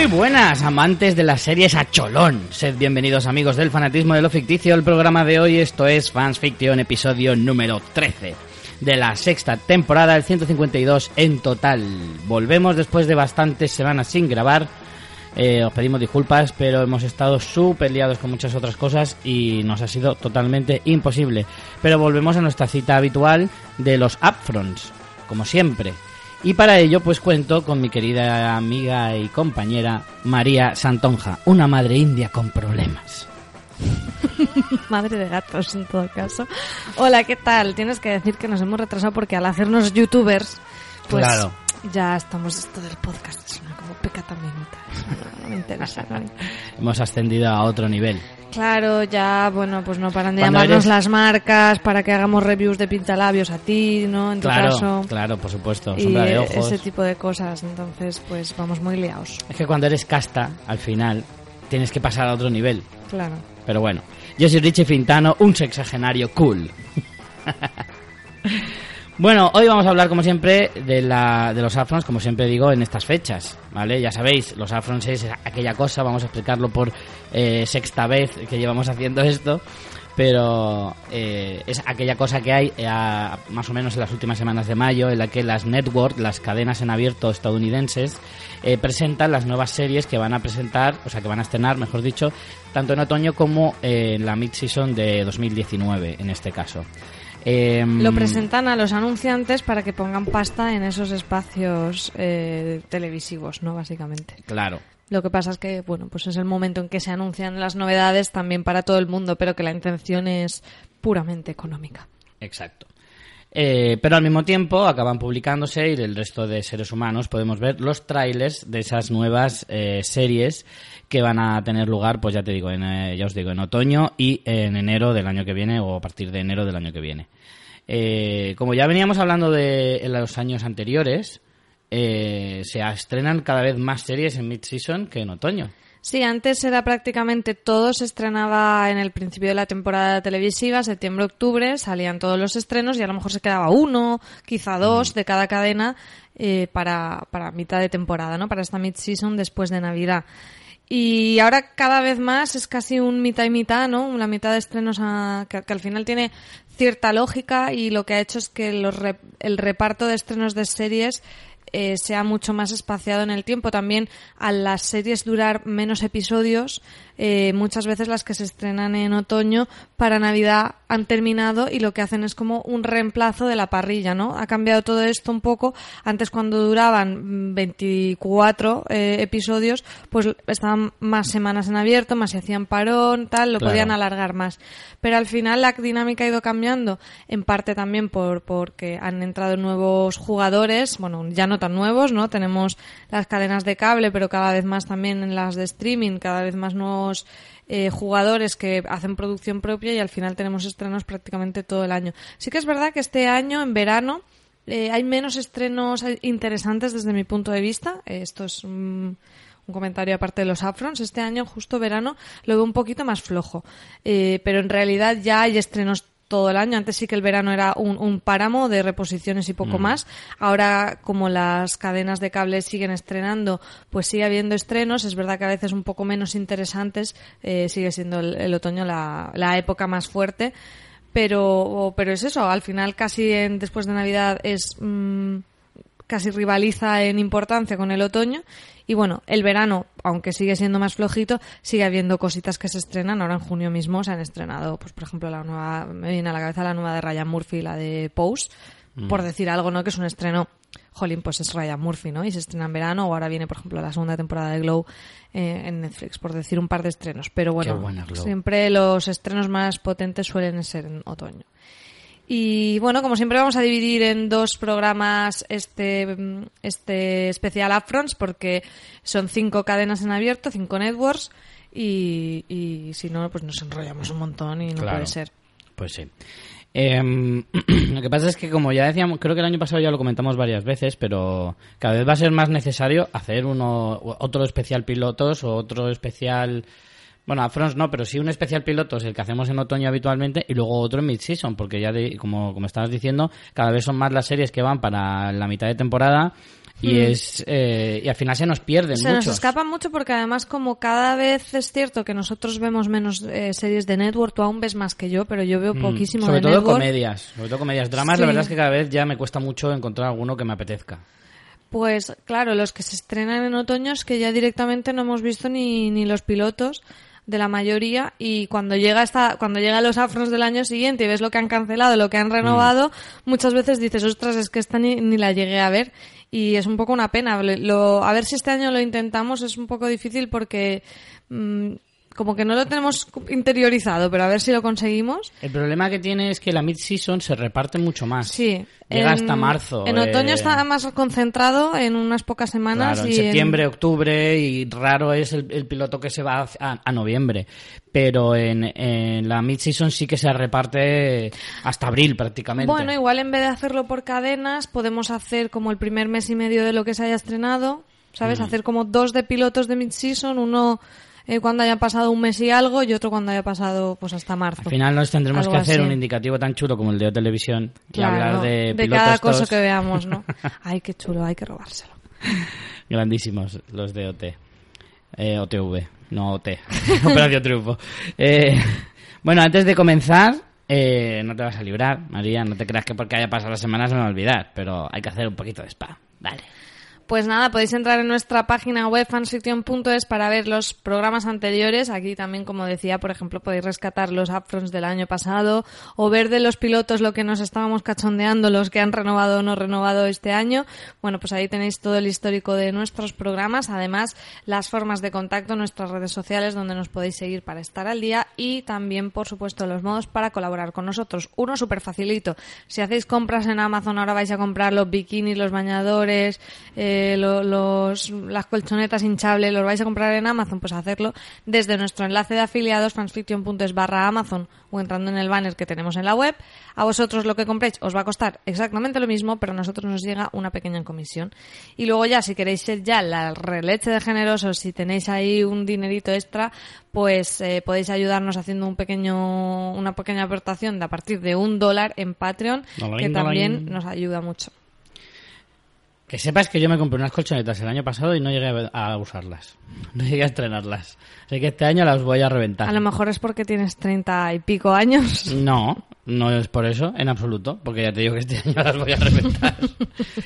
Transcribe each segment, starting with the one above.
Muy buenas, amantes de las series a cholón. Sed bienvenidos amigos del fanatismo de lo ficticio. El programa de hoy, esto es Fans Fiction, episodio número 13 de la sexta temporada, el 152 en total. Volvemos después de bastantes semanas sin grabar. Eh, os pedimos disculpas, pero hemos estado súper liados con muchas otras cosas y nos ha sido totalmente imposible. Pero volvemos a nuestra cita habitual de los upfronts, como siempre. Y para ello, pues cuento con mi querida amiga y compañera María Santonja, una madre india con problemas. Madre de gatos, en todo caso. Hola, ¿qué tal? Tienes que decir que nos hemos retrasado porque al hacernos youtubers, pues Claro. ya estamos esto del podcast. Suena como pecata minuta. No, me interesa. no me interesa. Hemos ascendido a otro nivel. Claro, ya, bueno, pues no paran de Cuando llamarnos eres- las marcas para que hagamos reviews de pintalabios a ti, ¿no? En tu Claro, caso. claro, por supuesto. Y Sombra de ojos. ese tipo de cosas. Entonces, pues vamos muy liados. Es que cuando eres casta, al final, tienes que pasar a otro nivel. Claro. Pero bueno, yo soy Richie Fintano, un sexagenario cool. bueno, hoy vamos a hablar, como siempre, de, la, de los afrons, como siempre digo, en estas fechas, ¿vale? Ya sabéis, los afrons es aquella cosa, vamos a explicarlo por eh, sexta vez que llevamos haciendo esto, pero eh, es aquella cosa que hay eh, a- más o menos en las últimas semanas de mayo, en la que las network, las cadenas en abierto estadounidenses, eh, presentan las nuevas series que van a presentar, o sea, que van a estrenar, mejor dicho, tanto en otoño como en la mid-season de 2019, en este caso. Em, Lo presentan a los anunciantes para que pongan pasta en esos espacios eh, televisivos, ¿no? Básicamente. Claro. Lo que pasa es que, bueno, pues es el momento en que se anuncian las novedades también para todo el mundo, pero que la intención es puramente económica. Exacto. Eh, pero al mismo tiempo acaban publicándose y el resto de seres humanos podemos ver los trailers de esas nuevas eh, series que van a tener lugar, pues ya te digo, en, eh, ya os digo, en otoño y en enero del año que viene o a partir de enero del año que viene. Eh, como ya veníamos hablando de en los años anteriores, eh, se estrenan cada vez más series en mid-season que en otoño. Sí, antes era prácticamente todo, se estrenaba en el principio de la temporada televisiva, septiembre-octubre, salían todos los estrenos y a lo mejor se quedaba uno, quizá dos de cada cadena eh, para, para mitad de temporada, ¿no? Para esta mid-season después de Navidad. Y ahora cada vez más es casi un mitad y mitad, ¿no? La mitad de estrenos a- que, que al final tiene cierta lógica y lo que ha hecho es que los el reparto de estrenos de series eh, sea mucho más espaciado en el tiempo. También a las series durar menos episodios, eh, muchas veces las que se estrenan en otoño para Navidad han terminado y lo que hacen es como un reemplazo de la parrilla, ¿no? Ha cambiado todo esto un poco. Antes cuando duraban mm, 24 eh, episodios, pues estaban más semanas en abierto, más se hacían parón, tal, lo Claro. podían alargar más. Pero al final la dinámica ha ido cambiando, en parte también por porque han entrado nuevos jugadores, bueno, ya no tan nuevos, ¿no? Tenemos las cadenas de cable, pero cada vez más también en las de streaming, cada vez más nuevos eh, jugadores que hacen producción propia y al final tenemos estrenos prácticamente todo el año. Sí que es verdad que este año, en verano, eh, hay menos estrenos interesantes desde mi punto de vista. Eh, esto es un, un comentario aparte de los Afrons. Este año, justo verano, lo veo un poquito más flojo. Eh, pero en realidad ya hay estrenos todo el año. Antes sí que el verano era un, un páramo de reposiciones y poco más. Ahora, como las cadenas de cable siguen estrenando, pues sigue habiendo estrenos. Es verdad que a veces un poco menos interesantes. eh, sigue siendo el, el otoño la, la época más fuerte. Pero, pero es eso, al final casi en- después de Navidad es mm, casi rivaliza en importancia con el otoño. Y bueno, el verano, aunque sigue siendo más flojito, sigue habiendo cositas que se estrenan. Ahora en junio mismo se han estrenado, pues por ejemplo, la nueva, me viene a la cabeza la nueva de Ryan Murphy, la de Pose, por decir algo, ¿no? Que es un estreno Jolín, pues es Ryan Murphy, ¿no? Y se estrena en verano, o ahora viene, por ejemplo, la segunda temporada de Glow eh, en Netflix, por decir un par de estrenos. Pero bueno, siempre los estrenos más potentes suelen ser en otoño. Y bueno, como siempre vamos a dividir en dos programas este, este especial Upfronts porque son cinco cadenas en abierto, cinco networks y, y si no, pues nos enrollamos un montón y no Claro. puede ser. Pues sí. Em, lo que pasa es que, como ya decíamos, creo que el año pasado ya lo comentamos varias veces, pero cada vez va a ser más necesario hacer uno, otro especial pilotos o otro especial. Bueno, a Frons no, pero sí un especial pilotos, el que hacemos en otoño habitualmente, y luego otro en mid-season, porque ya, de- como, como estabas diciendo, cada vez son más las series que van para la mitad de temporada y es eh, y al final se nos pierden Se muchos. nos escapa mucho porque además como cada vez es cierto que nosotros vemos menos eh, series de network, tú aún ves más que yo, pero yo veo Mm, poquísimo sobre de todo network. comedias, sobre todo comedias. Dramas, Sí. la verdad es que cada vez ya me cuesta mucho encontrar alguno que me apetezca. Pues claro, los que se estrenan en otoño es que ya directamente no hemos visto ni, ni los pilotos de la mayoría y cuando llega esta, cuando llegan los afros del año siguiente y ves lo que han cancelado, lo que han renovado, muchas veces dices, ostras, es que esta ni, ni la llegué a ver y es un poco una pena. A ver si este año lo intentamos, es un poco difícil porque mm, como que no lo tenemos interiorizado, pero a ver si lo conseguimos. El problema que tiene es que la mid-season se reparte mucho más. Sí. Llega en- hasta marzo. En eh, otoño está más concentrado en unas pocas semanas. Claro, en septiembre, octubre y raro es el, el piloto que se va a, a noviembre. Pero en, en la mid-season sí que se reparte hasta abril prácticamente. Bueno, igual en vez de hacerlo por cadenas, podemos hacer como el primer mes y medio de lo que se haya estrenado, ¿sabes? Mm. Hacer como dos de pilotos de mid-season, uno eh, cuando haya pasado un mes y algo y otro cuando haya pasado pues hasta marzo. Al final nos tendremos que hacer así. un indicativo tan chulo como el de Televisión y Claro, hablar de, de cada cosa que veamos, ¿no? Ay, qué chulo, hay que robárselo. grandísimos los de OT. Eh, OTV, no OT. Operación Triunfo. Eh, bueno, antes de comenzar, eh, no te vas a librar, María. No te creas que porque haya pasado la semana se me va a olvidar, pero hay que hacer un poquito de spa. Dale. Pues nada, podéis entrar en nuestra página web fansfiction.es para ver los programas anteriores. Aquí también, como decía, por ejemplo, podéis rescatar los upfronts del año pasado o ver de los pilotos lo que nos estábamos cachondeando, los que han renovado o no renovado este año. Bueno, pues ahí tenéis todo el histórico de nuestros programas. Además, las formas de contacto nuestras redes sociales donde nos podéis seguir para estar al día y también, por supuesto, los modos para colaborar con nosotros. Uno súper facilito. Si hacéis compras en Amazon, ahora vais a comprar los bikinis, los bañadores, eh, lo- los, las colchonetas hinchables, los vais a comprar en Amazon, pues hacerlo desde nuestro enlace de afiliados fansfiction.es barra Amazon o entrando en el banner que tenemos en la web. A vosotros lo que compréis os va a costar exactamente lo mismo, pero a nosotros nos llega una pequeña comisión. Y luego ya, si queréis ser ya la releche de generosos, si tenéis ahí un dinerito extra, pues eh, podéis ayudarnos haciendo un pequeño, una pequeña aportación de a partir de un dólar en Patreon, Dolarín, que también dolarín. nos ayuda mucho. Que sepas que yo me compré unas colchonetas el año pasado y no llegué a usarlas. No llegué a estrenarlas. Así que este año las voy a reventar. A lo mejor es porque tienes treinta y pico años. No, no es por eso, en absoluto, porque ya te digo que este año las voy a reventar.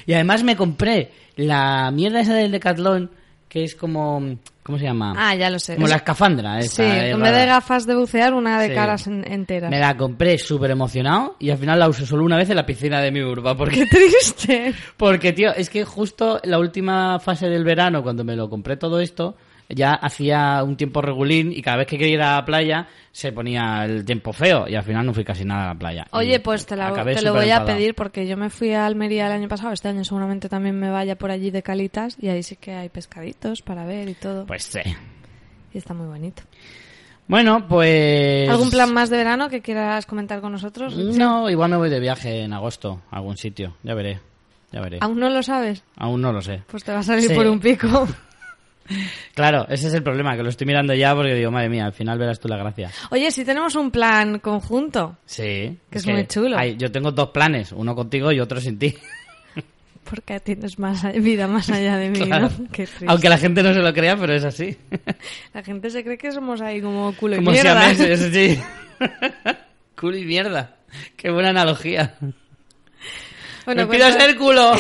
y además me compré la mierda esa del Decathlon, que es como... ¿Cómo se llama? Ah, ya lo sé. Como Es- la escafandra. Sí, esa, eh, en vez de gafas de bucear, una de Sí. caras en- enteras. Me la compré súper emocionado y al final la usé solo una vez en la piscina de mi urba. Porque, ¡Qué triste! porque, tío, es que justo la última fase del verano, cuando me lo compré todo esto, ya hacía un tiempo regulín y cada vez que quería ir a la playa se ponía el tiempo feo y al final no fui casi nada a la playa. Oye, Y pues te, la- te lo voy a pedir porque yo me fui a Almería el año pasado, este año seguramente también me vaya por allí de calitas y ahí sí que hay pescaditos para ver y todo. Pues sí. Y está muy bonito. Bueno, pues... ¿Algún plan más de verano que quieras comentar con nosotros? No, igual me voy de viaje en agosto a algún sitio. Ya veré. Ya veré. ¿Aún no lo sabes? Aún no lo sé. Pues te va a salir Sí. por un pico. Claro, ese es el problema, que lo estoy mirando ya porque digo, madre mía, al final verás tú la gracia. Oye, si tenemos un plan conjunto, Sí. Que es muy chulo. hay- yo tengo dos planes, uno contigo y otro sin ti. porque tienes más vida más allá de mí, Claro. ¿no? Qué triste. Aunque la gente no se lo crea, pero es así. La gente se cree que somos ahí como culo y Como mierda. siameses, sí. culo y mierda. Qué buena analogía. Bueno, ¡Me pido cuenta- ser culo!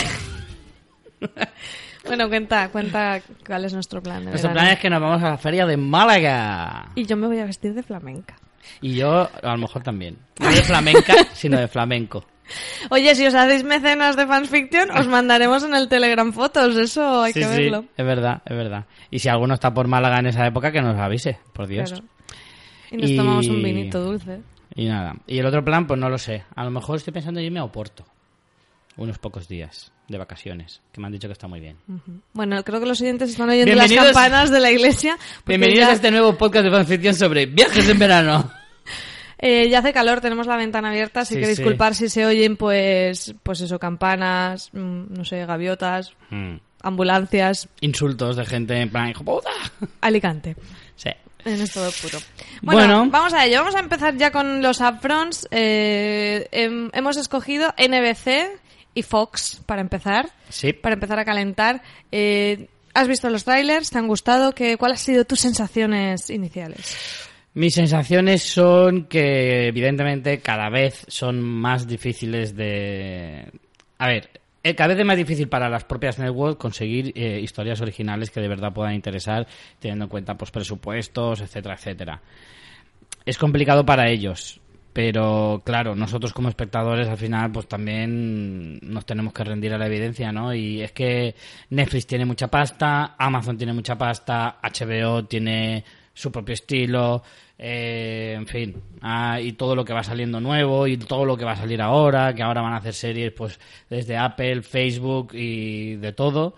Bueno, cuenta, cuenta cuál es nuestro plan. Nuestro verano. plan es que nos vamos a la feria de Málaga. Y yo me voy a vestir de flamenca. Y yo, a lo mejor también. No de flamenca, sino de flamenco. Oye, si os hacéis mecenas de fanfiction, os mandaremos en el Telegram fotos. Eso hay sí, que sí, verlo. es verdad, es verdad. Y si alguno está por Málaga en esa época, que nos avise, por Dios. Claro. Y nos Y- tomamos un vinito dulce. Y nada. Y el otro plan, pues no lo sé. A lo mejor estoy pensando en irme a Oporto. Unos pocos días de vacaciones, que me han dicho que está muy bien. Bueno, creo que los oyentes están oyendo las campanas de la iglesia. Bienvenidos ya, a este nuevo podcast de fanficción sobre viajes en verano. eh, ya hace calor, tenemos la ventana abierta, así Sí, que sí. disculpar si se oyen, pues, pues eso, campanas, mm, no sé, gaviotas, Mm. ambulancias, Insultos de gente en plan, hijo puta. Alicante. Sí. En estado puro. Bueno, Bueno. vamos a ello. Vamos a empezar ya con los upfronts. Eh, hem- hemos escogido NBC y Fox para empezar. Sí. Para empezar a calentar. Eh, ¿Has visto los trailers? ¿Te han gustado? ¿Qué, ¿Cuáles han sido tus sensaciones iniciales? Mis sensaciones son que evidentemente cada vez son más difíciles de... A ver, eh, cada vez es más difícil para las propias networks conseguir eh, historias originales que de verdad puedan interesar, teniendo en cuenta pues presupuestos, etcétera, etcétera. Es complicado para ellos, pero claro, nosotros como espectadores al final pues también nos tenemos que rendir a la evidencia, ¿no? Y es que Netflix tiene mucha pasta, Amazon tiene mucha pasta, HBO tiene su propio estilo, eh, en fin, ah, y todo lo que va saliendo nuevo y todo lo que va a salir ahora, que ahora van a hacer series pues desde Apple, Facebook y de todo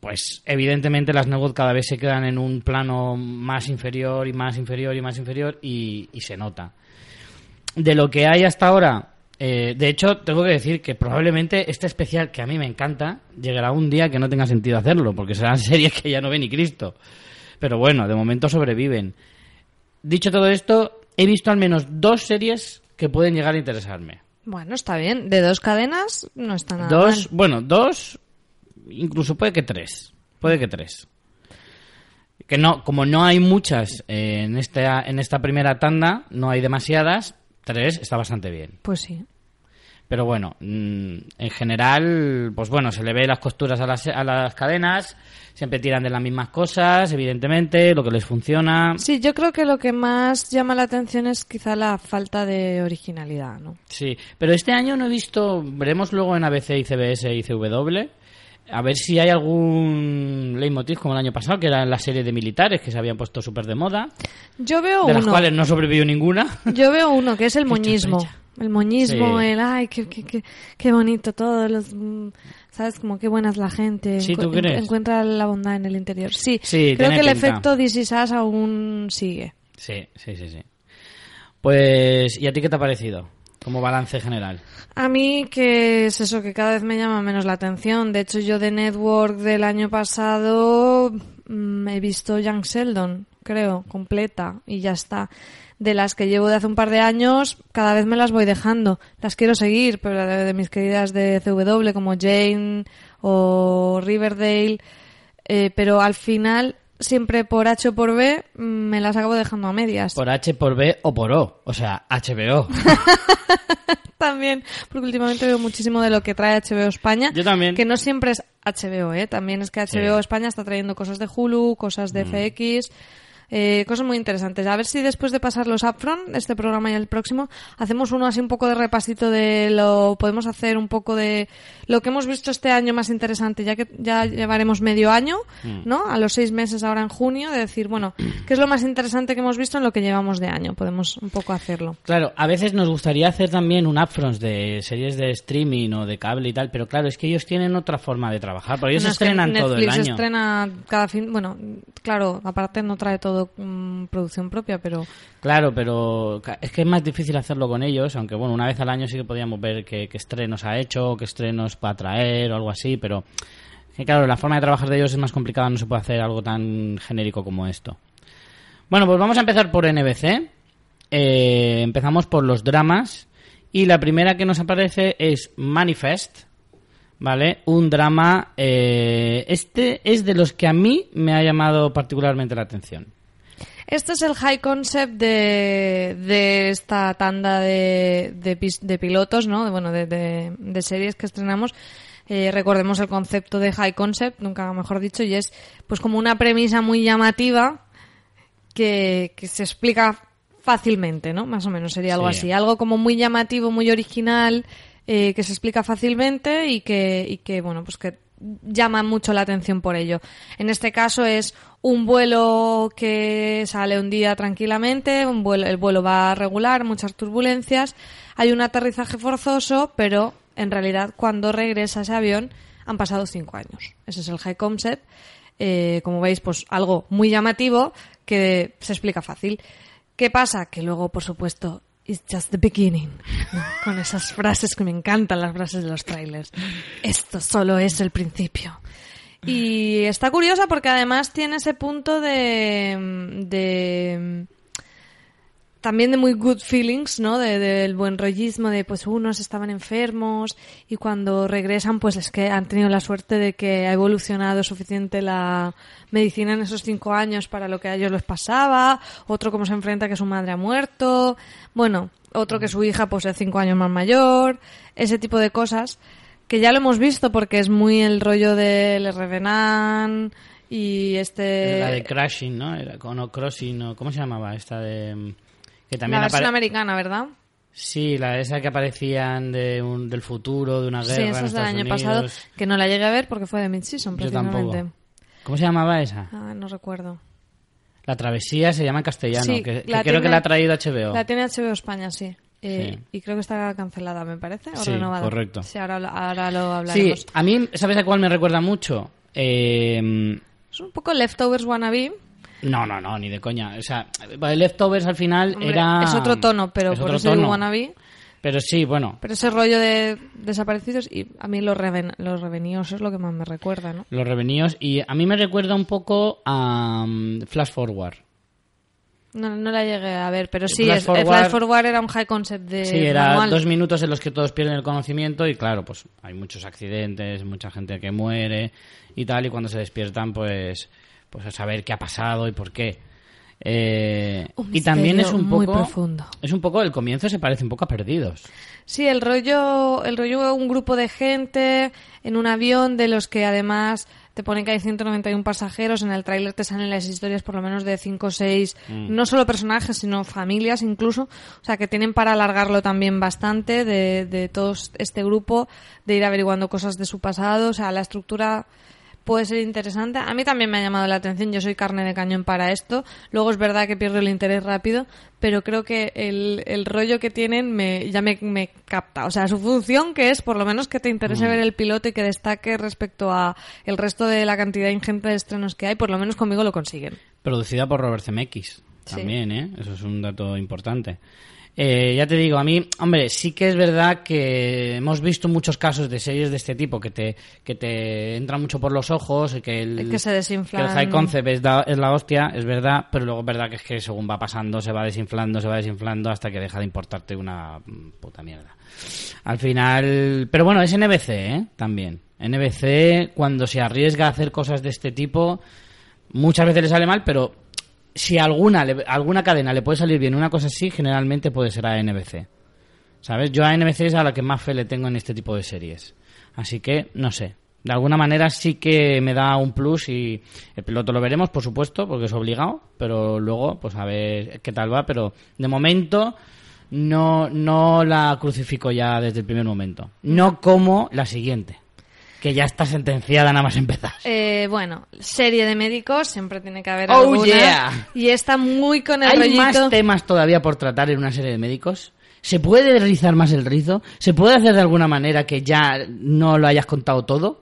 pues evidentemente las networks cada vez se quedan en un plano más inferior y más inferior y más inferior y, y se nota. De lo que hay hasta ahora, eh, de hecho, tengo que decir que probablemente este especial que a mí me encanta llegará un día que no tenga sentido hacerlo, porque serán series que ya no ve ni Cristo. Pero bueno, de momento sobreviven. Dicho todo esto, he visto al menos dos series que pueden llegar a interesarme. Bueno, está bien. De dos cadenas no está nada Dos, mal. bueno, dos, incluso puede que tres. Puede que tres. Que no, como no hay muchas eh, en esta, en esta primera tanda, no hay demasiadas, tres está bastante bien. Pues sí. Pero bueno, mm, en general, pues bueno, se le ve las costuras a las, a las cadenas, siempre tiran de las mismas cosas, evidentemente, lo que les funciona. Sí, yo creo que lo que más llama la atención es quizá la falta de originalidad, ¿no? Sí, pero este año no he visto, veremos luego en ABC y CBS y CW, a ver si hay algún leitmotiv como el año pasado, que era la serie de militares que se habían puesto súper de moda, Yo veo de las cuales no sobrevivió ninguna. Yo veo uno que es el moñismo. El moñismo, Sí. el ay, qué, qué, qué, qué bonito todo, los, ¿sabes? Como qué buena es la gente. Sí, ¿tú crees? encuentra la bondad en el interior. Sí, Sí, creo que el pinta. efecto This Is Us aún sigue. Sí, sí, sí, sí. Pues, ¿y a ti qué te ha parecido? Como balance general. A mí que es eso que cada vez me llama menos la atención. De hecho, yo de Network del año pasado mm, he visto Young Sheldon, creo, completa y ya está. De las que llevo de hace un par de años, cada vez me las voy dejando. Las quiero seguir, pero de, de mis queridas de CW como Jane o Riverdale, eh, pero al final siempre por H o por B mm, me las acabo dejando a medias. Por H, por B o por O. O sea, HBO. También, porque últimamente veo muchísimo de lo que trae HBO España. Yo también. Que no siempre es HBO, ¿eh? También es que HBO Sí. Mm. España está trayendo cosas de Hulu, cosas de FX, eh, cosas muy interesantes. A ver si después de pasar los upfront, este programa y el próximo, hacemos uno así un poco de repasito de lo, podemos hacer un poco de lo que hemos visto este año más interesante, ya que ya llevaremos medio año, Mm. ¿no? A los seis meses ahora en junio, de decir, bueno, ¿qué es lo más interesante que hemos visto en lo que llevamos de año? Podemos un poco hacerlo. Claro, a veces nos gustaría hacer también un upfront de series de streaming o de cable y tal, pero claro, es que ellos tienen otra forma de trabajar, porque ellos No, es que estrenan todo el Netflix año. estrena cada fin, bueno, claro, aparte no trae todo mm, producción propia, pero Claro, pero es que es más difícil hacerlo con ellos, aunque bueno, una vez al año sí que podíamos ver qué, qué estrenos ha hecho, qué estrenos va a traer o algo así, pero que claro, la forma de trabajar de ellos es más complicada, no se puede hacer algo tan genérico como esto. Bueno, pues vamos a empezar por NBC. Eh, empezamos por los dramas y la primera que nos aparece es Manifest, ¿vale? Un drama, eh, este es de los que a mí me ha llamado particularmente la atención. Este es el high concept de, de esta tanda de, de, de pilotos, ¿no? De, bueno, de, de- de series que estrenamos. Eh, recordemos el concepto de high concept, nunca mejor dicho, y es pues como una premisa muy llamativa que, que se explica fácilmente, ¿no? Más o menos sería algo Sí. así. Algo como muy llamativo, muy original, eh, que se explica fácilmente y que, y que, bueno, pues que llama mucho la atención por ello. En este caso es un vuelo que sale un día tranquilamente, un vuelo, el vuelo va regular, muchas turbulencias, hay un aterrizaje forzoso, pero en realidad cuando regresa ese avión han pasado cinco años. Ese es el high concept. Eh, como veis, pues algo muy llamativo que se explica fácil. ¿Qué pasa? Que luego, por supuesto, it's just the beginning. ¿no? Con esas frases que me encantan, las frases de los trailers. Esto solo es el principio. Y está curiosa porque además tiene ese punto de, de también de muy good feelings, ¿no? De- del buen rollismo, de pues unos estaban enfermos y cuando regresan pues es que han tenido la suerte de que ha evolucionado suficiente la medicina en esos cinco años para lo que a ellos les pasaba, otro como se enfrenta que su madre ha muerto, bueno, otro que su hija pues es cinco años más mayor, ese tipo de cosas que ya lo hemos visto porque es muy el rollo del Revenant y este... La de Crashing, ¿no? Era, o Crossing, o ¿cómo se llamaba? Esta de... mm, Que también la versión americana, ¿verdad? Sí, la esa que aparecían de un, del futuro, de una guerra Sí, esa es del año Unidos. pasado, que no la llegué a ver porque fue de mid-season, tampoco. ¿Cómo se llamaba esa? Ah, no recuerdo. La travesía se llama en castellano, Sí, que, creo que la ha traído HBO. La tiene HBO España, sí. Eh, Sí. Y creo que está cancelada, me parece, o Sí, renovada. correcto. Sí, ahora, ahora lo Sí, hablaremos. a mí, ¿sabes a cuál me recuerda mucho? Eh, Es un poco Leftovers Wannabe. no, no, no, ni de coña. O sea, Leftovers al final Hombre, era... Es otro tono, pero es por eso tono. Wannabe. Pero sí, bueno, Pero ese rollo de desaparecidos y a mí los, reven los reveníos es lo que más me recuerda, ¿no? los revenidos. Y a mí me recuerda un poco a mm, Flash Forward. No, no la llegué a ver, pero sí, Flash es- el Forward- Flash Forward era un high concept de Sí, era manual. dos minutos en los que todos pierden el conocimiento y claro, pues hay muchos accidentes, mucha gente que muere y tal, y cuando se despiertan, pues, pues a saber qué ha pasado y por qué. Eh, y también es un muy poco, profundo. es un poco, el comienzo se parece un poco a Perdidos. Sí, el rollo, el rollo un grupo de gente en un avión de los que además te ponen que hay 191 pasajeros, en el tráiler te salen las historias por lo menos de 5 o 6, no solo personajes, sino familias incluso, o sea que tienen para alargarlo también bastante de, de todo este grupo, de ir averiguando cosas de su pasado, o sea, la estructura puede ser interesante. A mí también me ha llamado la atención, yo soy carne de cañón para esto. Luego es verdad que pierdo el interés rápido, pero creo que el, el rollo que tienen me, ya me, me capta. O sea, su función que es por lo menos que te interese ver el piloto y que destaque respecto a el resto de la cantidad ingente de estrenos que hay, por lo menos conmigo lo consiguen. Producida por Robert Zemeckis. Sí. También, ¿eh? Eso es un dato importante. Eh, ya te digo, a mí, hombre, sí que es verdad que hemos visto muchos casos de series de este tipo que te, que te entran mucho por los ojos, y que el, Que se desinflan. que el high concept es, da- es la hostia, es verdad, pero luego es verdad que es que según va pasando se va desinflando, se va desinflando hasta que deja de importarte una puta mierda. Al final, pero bueno, es NBC, ¿eh? También. NBC, cuando se arriesga a hacer cosas de este tipo, muchas veces le sale mal, pero si alguna, alguna cadena le puede salir bien una cosa así, generalmente puede ser a NBC. ¿Sabes? Yo a NBC es a la que más fe le tengo en este tipo de series. Así que, no sé. De alguna manera sí que me da un plus y el piloto lo veremos, por supuesto, porque es obligado, pero luego, pues a ver qué tal va. Pero de momento no, no la crucifico ya desde el primer momento. No como la siguiente, que ya está sentenciada nada más empezar. Eh, bueno, serie de médicos, siempre tiene que haber Oh, alguna. yeah. Y está muy con el ¿Hay rollito. más temas todavía por tratar en una serie de médicos? ¿Se puede rizar más el rizo? ¿Se puede hacer de alguna manera que ya no lo hayas contado todo?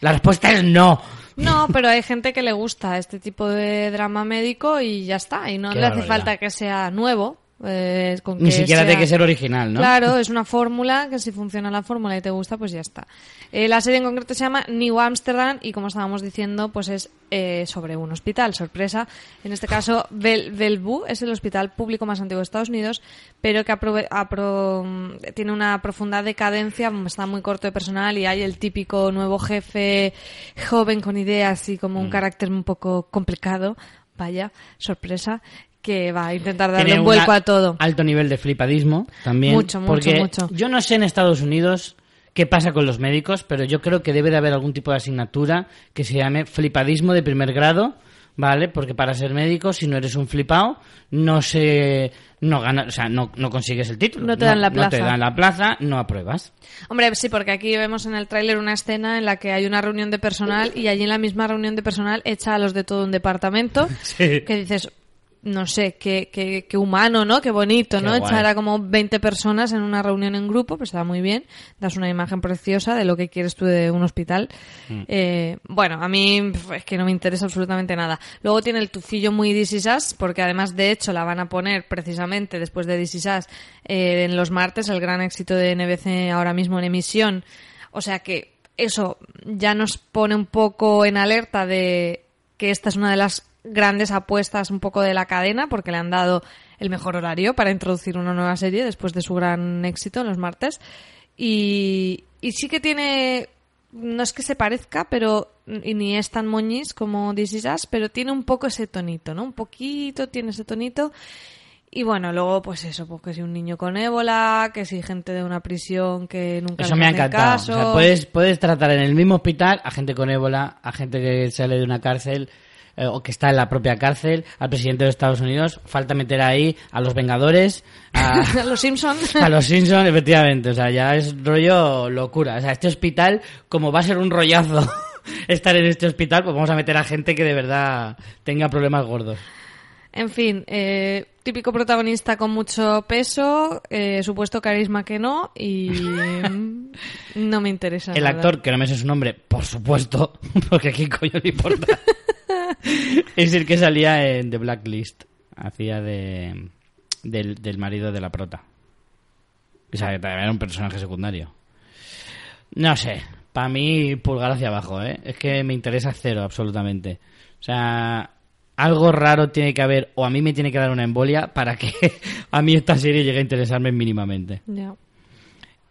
La respuesta es no. No, pero hay gente que le gusta este tipo de drama médico y ya está. Y no Qué le hace barbaridad. falta que sea nuevo. Eh, con Ni que siquiera sea- tiene que ser original, ¿no? Claro, es una fórmula que si funciona la fórmula y te gusta, pues ya está. Eh, la serie en concreto se llama New Amsterdam y como estábamos diciendo, pues es eh, sobre un hospital, sorpresa. En este caso, Bel Bellevue es el hospital público más antiguo de Estados Unidos, pero que aprove- apro- tiene una profunda decadencia, está muy corto de personal y hay el típico nuevo jefe joven con ideas y como un Mm. carácter un poco complicado. Vaya, sorpresa que va a intentar darle Tiene un vuelco a todo. alto nivel de flipadismo también. Mucho, mucho, porque mucho. Yo no sé en Estados Unidos qué pasa con los médicos, pero yo creo que debe de haber algún tipo de asignatura que se llame flipadismo de primer grado, ¿vale? Porque para ser médico, si no eres un flipado, no se no gana, o sea, no, no consigues el título. No te dan la No te plaza. dan la plaza, no apruebas. Hombre, sí, porque aquí vemos en el tráiler una escena en la que hay una reunión de personal y allí en la misma reunión de personal echa a los de todo un departamento Sí. que dices, no sé, qué, qué, qué humano, ¿no? Qué bonito, Qué ¿no? guay. Echar a como 20 personas en una reunión en grupo, pues está muy bien. Das una imagen preciosa de lo que quieres tú de un hospital. Mm. Eh, bueno, a mí es que no me interesa absolutamente nada. Luego tiene el tufillo muy This Is Us, porque además, de hecho, la van a poner precisamente después de This Is Us eh, en los martes, el gran éxito de NBC ahora mismo en emisión. O sea que eso ya nos pone un poco en alerta de que esta es una de las grandes apuestas un poco de la cadena porque le han dado el mejor horario para introducir una nueva serie después de su gran éxito en los martes y, y sí que tiene no es que se parezca pero y ni es tan moñis como This Is Us, pero tiene un poco ese tonito no un poquito tiene ese tonito y bueno, luego pues eso, pues que si un niño con ébola, que si gente de una prisión que nunca Eso me ha encantado. caso. O sea, puedes, puedes tratar en el mismo hospital a gente con ébola, a gente que sale de una cárcel eh, o que está en la propia cárcel, al presidente de Estados Unidos. Falta meter ahí a los Vengadores, a, los Simpson a los Simpsons, efectivamente. O sea, ya es rollo locura. O sea, este hospital, como va a ser un rollazo estar en este hospital, pues vamos a meter a gente que de verdad tenga problemas gordos. En fin, eh, típico protagonista con mucho peso, eh, supuesto carisma que no, y mm, no me interesa. El nada. actor, que no me sé su nombre, por supuesto, porque aquí coño le importa, es el que salía en The Blacklist. Hacía de del, del marido de la prota. O sea, que también era un personaje secundario. No sé, para mí pulgar hacia abajo, ¿eh? Es que me interesa cero, absolutamente. O sea, algo raro tiene que haber, o a mí me tiene que dar una embolia para que a mí esta serie llegue a interesarme mínimamente. Ya.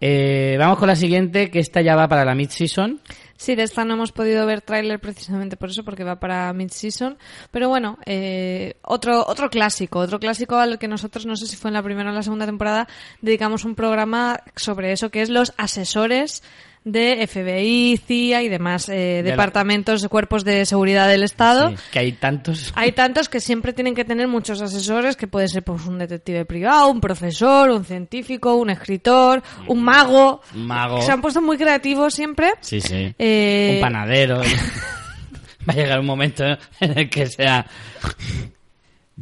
Eh, vamos con la siguiente, que esta ya va para la mid-season. Sí, de esta no hemos podido ver tráiler precisamente por eso, porque va para mid-season. Pero bueno, eh, otro, otro clásico, otro clásico al que nosotros, no sé si fue en la primera o la segunda temporada, dedicamos un programa sobre eso, que es los asesores de FBI, CIA y demás eh, la- departamentos, cuerpos de seguridad del Estado. Sí, que hay tantos. Hay tantos que siempre tienen que tener muchos asesores, que puede ser pues, un detective privado, un profesor, un científico, un escritor, un mago. Un mago. Se han puesto muy creativos siempre. Sí, sí. Eh, Un panadero. Va a llegar un momento en el que sea.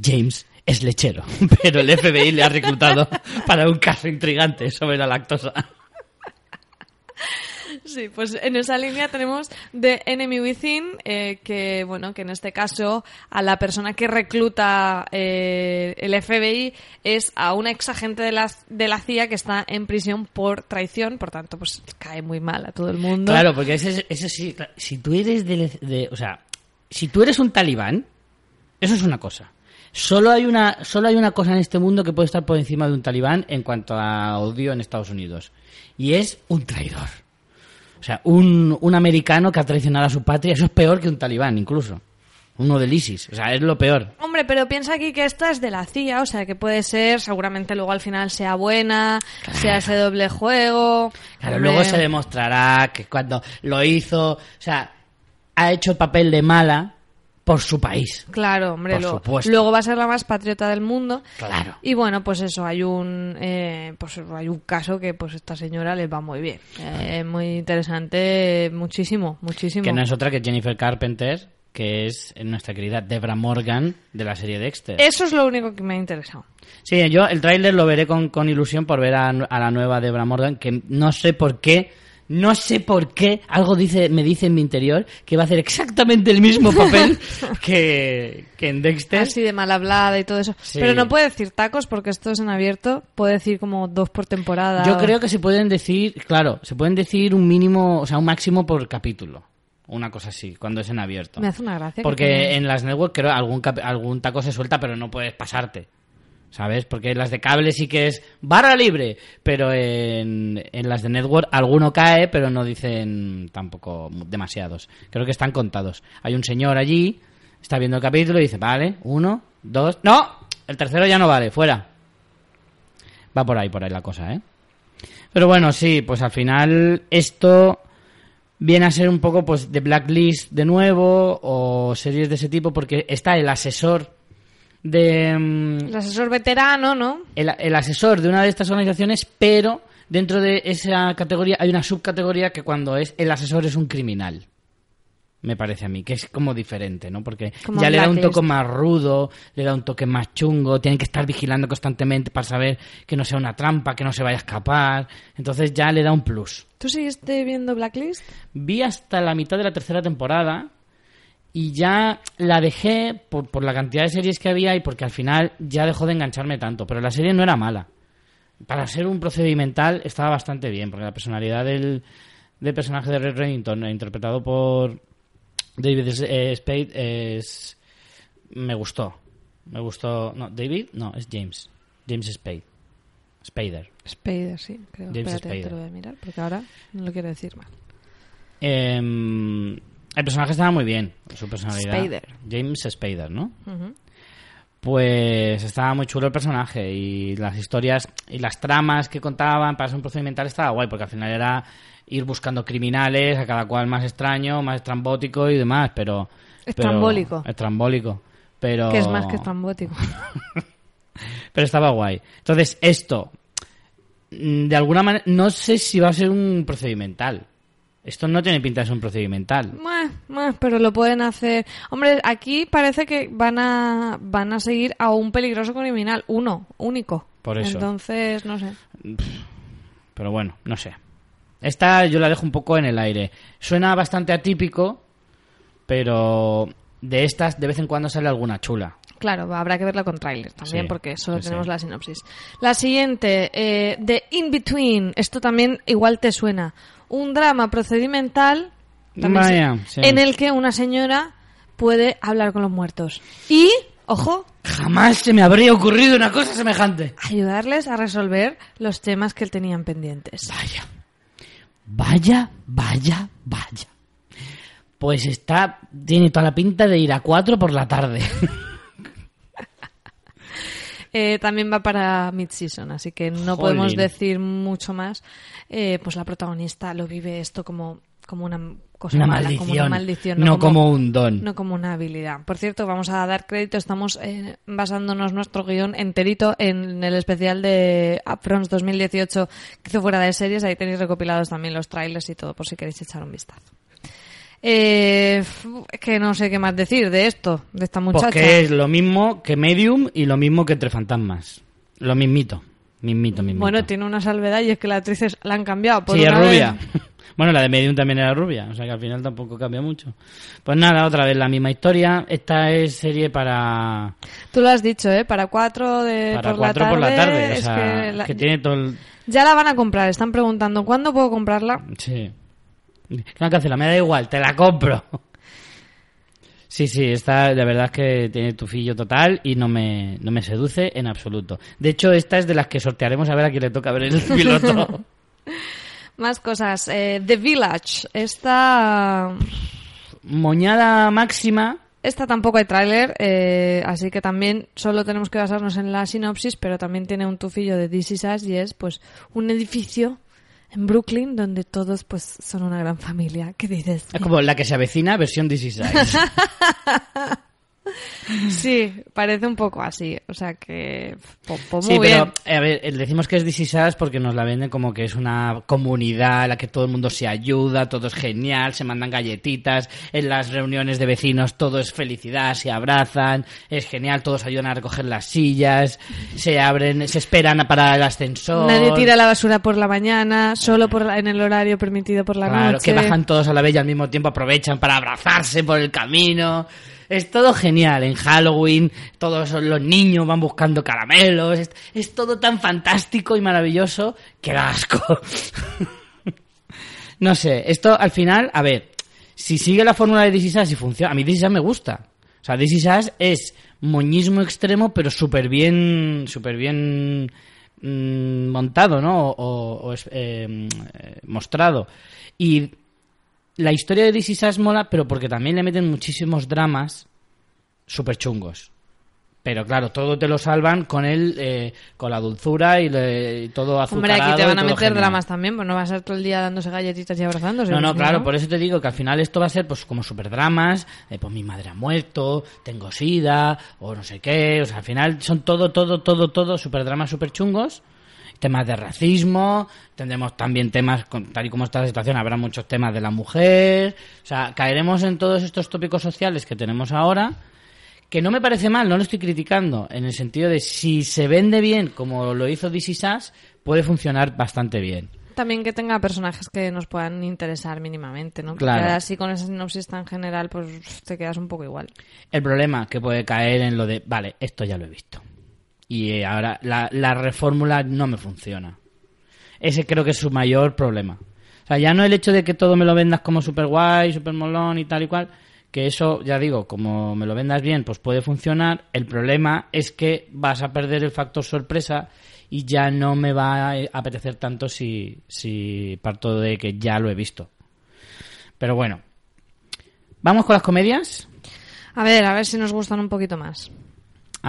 James es lechero, pero el FBI le ha reclutado para un caso intrigante sobre la lactosa. Sí, pues en esa línea tenemos The Enemy Within, eh, que bueno, que en este caso a la persona que recluta eh, el FBI es a una ex agente de la, de la CIA que está en prisión por traición, por tanto, pues cae muy mal a todo el mundo. Claro, porque ese, ese sí, si tú eres de, de- o sea, si tú eres un talibán, eso es una cosa. Solo hay una, solo hay una cosa en este mundo que puede estar por encima de un talibán en cuanto a odio en Estados Unidos. Y es un traidor. O sea, un, un americano que ha traicionado a su patria, eso es peor que un talibán, incluso. Uno del ISIS. O sea, es lo peor. Hombre, pero piensa aquí que esta es de la CIA, o sea que puede ser, seguramente luego al final sea buena, sea ese doble juego. Claro, Hombre, luego se demostrará que cuando lo hizo, o sea, ha hecho el papel de mala por su país. Claro, hombre, Por luego, supuesto. luego va a ser la más patriota del mundo. Claro. Y bueno, pues eso, hay un eh, pues hay un caso que pues esta señora les va muy bien. Eh, muy interesante, muchísimo, muchísimo. Que no es otra que Jennifer Carpenter, que es nuestra querida Debra Morgan de la serie Dexter. Eso es lo único que me ha interesado. Sí, yo el tráiler lo veré con, con ilusión por ver a, a la nueva Debra Morgan, que no sé por qué, no sé por qué, algo dice, me dice en mi interior que va a hacer exactamente el mismo papel que, que en Dexter. Así de mal hablada y todo eso. Sí. Pero no puede decir tacos porque esto es en abierto. Puede decir como dos por temporada. Yo creo que se pueden decir, claro, se pueden decir un mínimo, o sea, un máximo por capítulo. Una cosa así, cuando es en abierto. Me hace una gracia. que Porque en las network creo algún, algún taco se suelta, pero no puedes pasarte. ¿Sabes? Porque en las de cable sí que es barra libre, pero en, en las de network alguno cae, pero no dicen tampoco demasiados. Creo que están contados. Hay un señor allí, está viendo el capítulo y dice, vale, uno, dos, no, el tercero ya no vale, fuera. Va por ahí, por ahí la cosa, ¿eh? Pero bueno, sí, pues al final esto viene a ser un poco pues de Blacklist de nuevo o series de ese tipo porque está el asesor de... mm, El asesor veterano, ¿no? el, el asesor de una de estas organizaciones, pero dentro de esa categoría hay una subcategoría que cuando es el asesor es un criminal. Me parece a mí, que es como diferente, ¿no? Porque Como ya le da un toque más rudo, le da un toque más chungo, tienen que estar vigilando constantemente para saber que no sea una trampa, que no se vaya a escapar. Entonces ya le da un plus. ¿Tú siguiste viendo Blacklist? Vi hasta la mitad de la tercera temporada y ya la dejé por, por la cantidad de series que había y porque al final ya dejó de engancharme tanto. Pero la serie no era mala. Para ser un procedimental estaba bastante bien, porque la personalidad del, del personaje de Red Reddington, eh, interpretado por David eh, Spade, es... me gustó. Me gustó... No, David, no, es James. James Spade. Spader. Spader, sí, creo. James Espérate, Spader. te lo voy a mirar, porque ahora no lo quiero decir mal. Em, el personaje estaba muy bien, su personalidad. Spader. James Spader, ¿no? Pues estaba muy chulo el personaje y las historias y las tramas que contaban para ser un procedimental estaba guay, porque al final era ir buscando criminales, a cada cual más extraño, más estrambótico y demás, pero... pero- Estrambólico. estrambólico. Pero... Que es más que estrambótico. Pero estaba guay. Entonces, esto, mm, de alguna manera, no sé si va a ser un procedimental. Esto no tiene pinta de ser un procedimental. Mueh, mueh, pero lo pueden hacer. Hombre, aquí parece que van a van a seguir a un peligroso criminal, uno, único. Por eso. Entonces, no sé. Pero bueno, no sé. Esta yo la dejo un poco en el aire. Suena bastante atípico, pero de estas de vez en cuando sale alguna chula. Claro, habrá que verla con tráiler también, Sí, porque solo sí, tenemos la sinopsis. La siguiente, eh, The In-Between. Esto también igual te suena. Un drama procedimental sí. en el que una señora puede hablar con los muertos. Y, ojo, Jamás se me habría ocurrido una cosa semejante. ayudarles a resolver los temas que tenían pendientes. Vaya. Vaya, vaya, vaya. Pues está, tiene toda la pinta de ir a cuatro por la tarde. Eh, también va para mid-season, así que no Jolín. podemos decir mucho más. Eh, pues la protagonista lo vive esto como, como una cosa Una mala, maldición. como una maldición. No como un don. No como una habilidad. Por cierto, vamos a dar crédito, estamos eh, basándonos nuestro guion enterito en el especial de Upfronts 2018 que hizo fuera de series. Ahí tenéis recopilados también los trailers y todo, por si queréis echar un vistazo. Eh, es que no sé qué más decir de esto, de esta muchacha. Porque es lo mismo que Medium y lo mismo que Entre Fantasmas. Lo mismito. Mismito, mismito. Bueno, tiene una salvedad y es que la actriz es- la han cambiado. Por Sí, es vez. rubia. Bueno, la de Medium también era rubia, o sea que al final tampoco cambia mucho. Pues nada, otra vez la misma historia. Esta es serie para, Tú lo has dicho, ¿eh? Para cuatro de para por, cuatro la por la tarde. O es que la- que tiene todo el... Ya la van a comprar. Están preguntando, ¿cuándo puedo comprarla? Sí. No, cancela, me da igual, te la compro. Sí, sí, esta de verdad es que tiene tufillo total y no me, no me seduce en absoluto. De hecho, esta es de las que sortearemos a ver a quién le toca ver el piloto. Más cosas. Eh, The Village. Esta... Moñada máxima. Esta tampoco hay tráiler, eh, así que también solo tenemos que basarnos en la sinopsis, pero también tiene un tufillo de This Is Us y es pues un edificio en Brooklyn donde todos pues son una gran familia. ¿Qué dices? Es como la que se avecina, versión This Is. Sí, parece un poco así, o sea que Sí, muy pero bien. eh, a ver, decimos que es This Is Us porque nos la venden como que es una comunidad en la que todo el mundo se ayuda, todo es genial, se mandan galletitas, en las reuniones de vecinos todo es felicidad, se abrazan, es genial, todos ayudan a recoger las sillas, se abren, se esperan para el ascensor. Nadie tira la basura por la mañana, solo por la- en el horario permitido por la Claro, noche. que bajan todos a la vez y al mismo tiempo aprovechan para abrazarse por el camino. Es todo genial. En Halloween todos los niños van buscando caramelos. Es, todo tan fantástico y maravilloso que asco. no sé, esto al final, a ver, si sigue la fórmula de This Is Us y funciona, a mí This Is Us me gusta. O sea, This Is Us es moñismo extremo, pero súper bien, súper bien mm, montado, ¿no? O, o- o eh, mostrado. Y la historia de Is Us mola, pero porque también le meten muchísimos dramas súper chungos. Pero claro, todo te lo salvan con el, eh, con la dulzura y, le- y todo azucarado. Hombre, aquí te van a meter genial. dramas también, pues no va a ser todo el día dándose galletitas y abrazándose. No, no, claro, por eso te digo que al final esto va a ser pues como super dramas, eh, pues mi madre ha muerto, tengo sida, o no sé qué, o sea, al final son todo, todo, todo, todo super dramas super chungos, temas de racismo, tendremos también temas, con- tal y como está la situación, habrá muchos temas de la mujer, o sea, caeremos en todos estos tópicos sociales que tenemos ahora, que no me parece mal, no lo estoy criticando, en el sentido de si se vende bien como lo hizo DC Sass, puede funcionar bastante bien. También que tenga personajes que nos puedan interesar mínimamente, ¿no? Porque Claro. así con esa sinopsis tan general, pues te quedas un poco igual. El problema que puede caer en lo de, vale, esto ya lo he visto. Y eh, ahora la, la reformula no me funciona. Ese creo que es su mayor problema. O sea, ya no el hecho de que todo me lo vendas como super guay, super molón y tal y cual, que eso, ya digo, como me lo vendas bien, pues puede funcionar. El problema es que vas a perder el factor sorpresa y ya no me va a apetecer tanto si, si parto de que ya lo he visto. Pero bueno. ¿Vamos con las comedias? A ver, a ver si nos gustan un poquito más.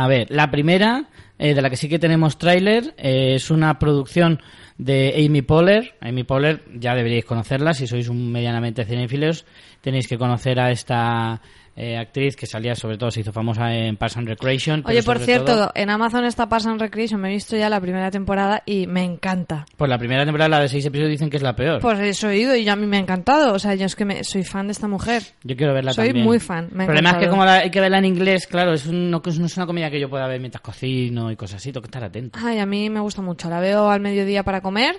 A ver, la primera, eh, de la que sí que tenemos tráiler, eh, es una producción de Amy Poehler. Amy Poehler, ya deberíais conocerla, si sois un medianamente cinéfilos, tenéis que conocer a esta eh, actriz que salía, sobre todo, se hizo famosa en Parks and Recreation. Oye, por cierto, todo- en Amazon está Parks and Recreation, me he visto ya la primera temporada y me encanta. pues la primera temporada, la de seis episodios, dicen que es la peor. Pues eso he oído y yo a mí me ha encantado. O sea, yo es que me- soy fan de esta mujer. Yo quiero verla soy también. muy fan, me ha El problema es que como la- hay que verla en inglés, claro, es un- no, no es una comida que yo pueda ver mientras cocino y cosas así, tengo que estar atento. Ay, a mí me gusta mucho. La veo al mediodía para comer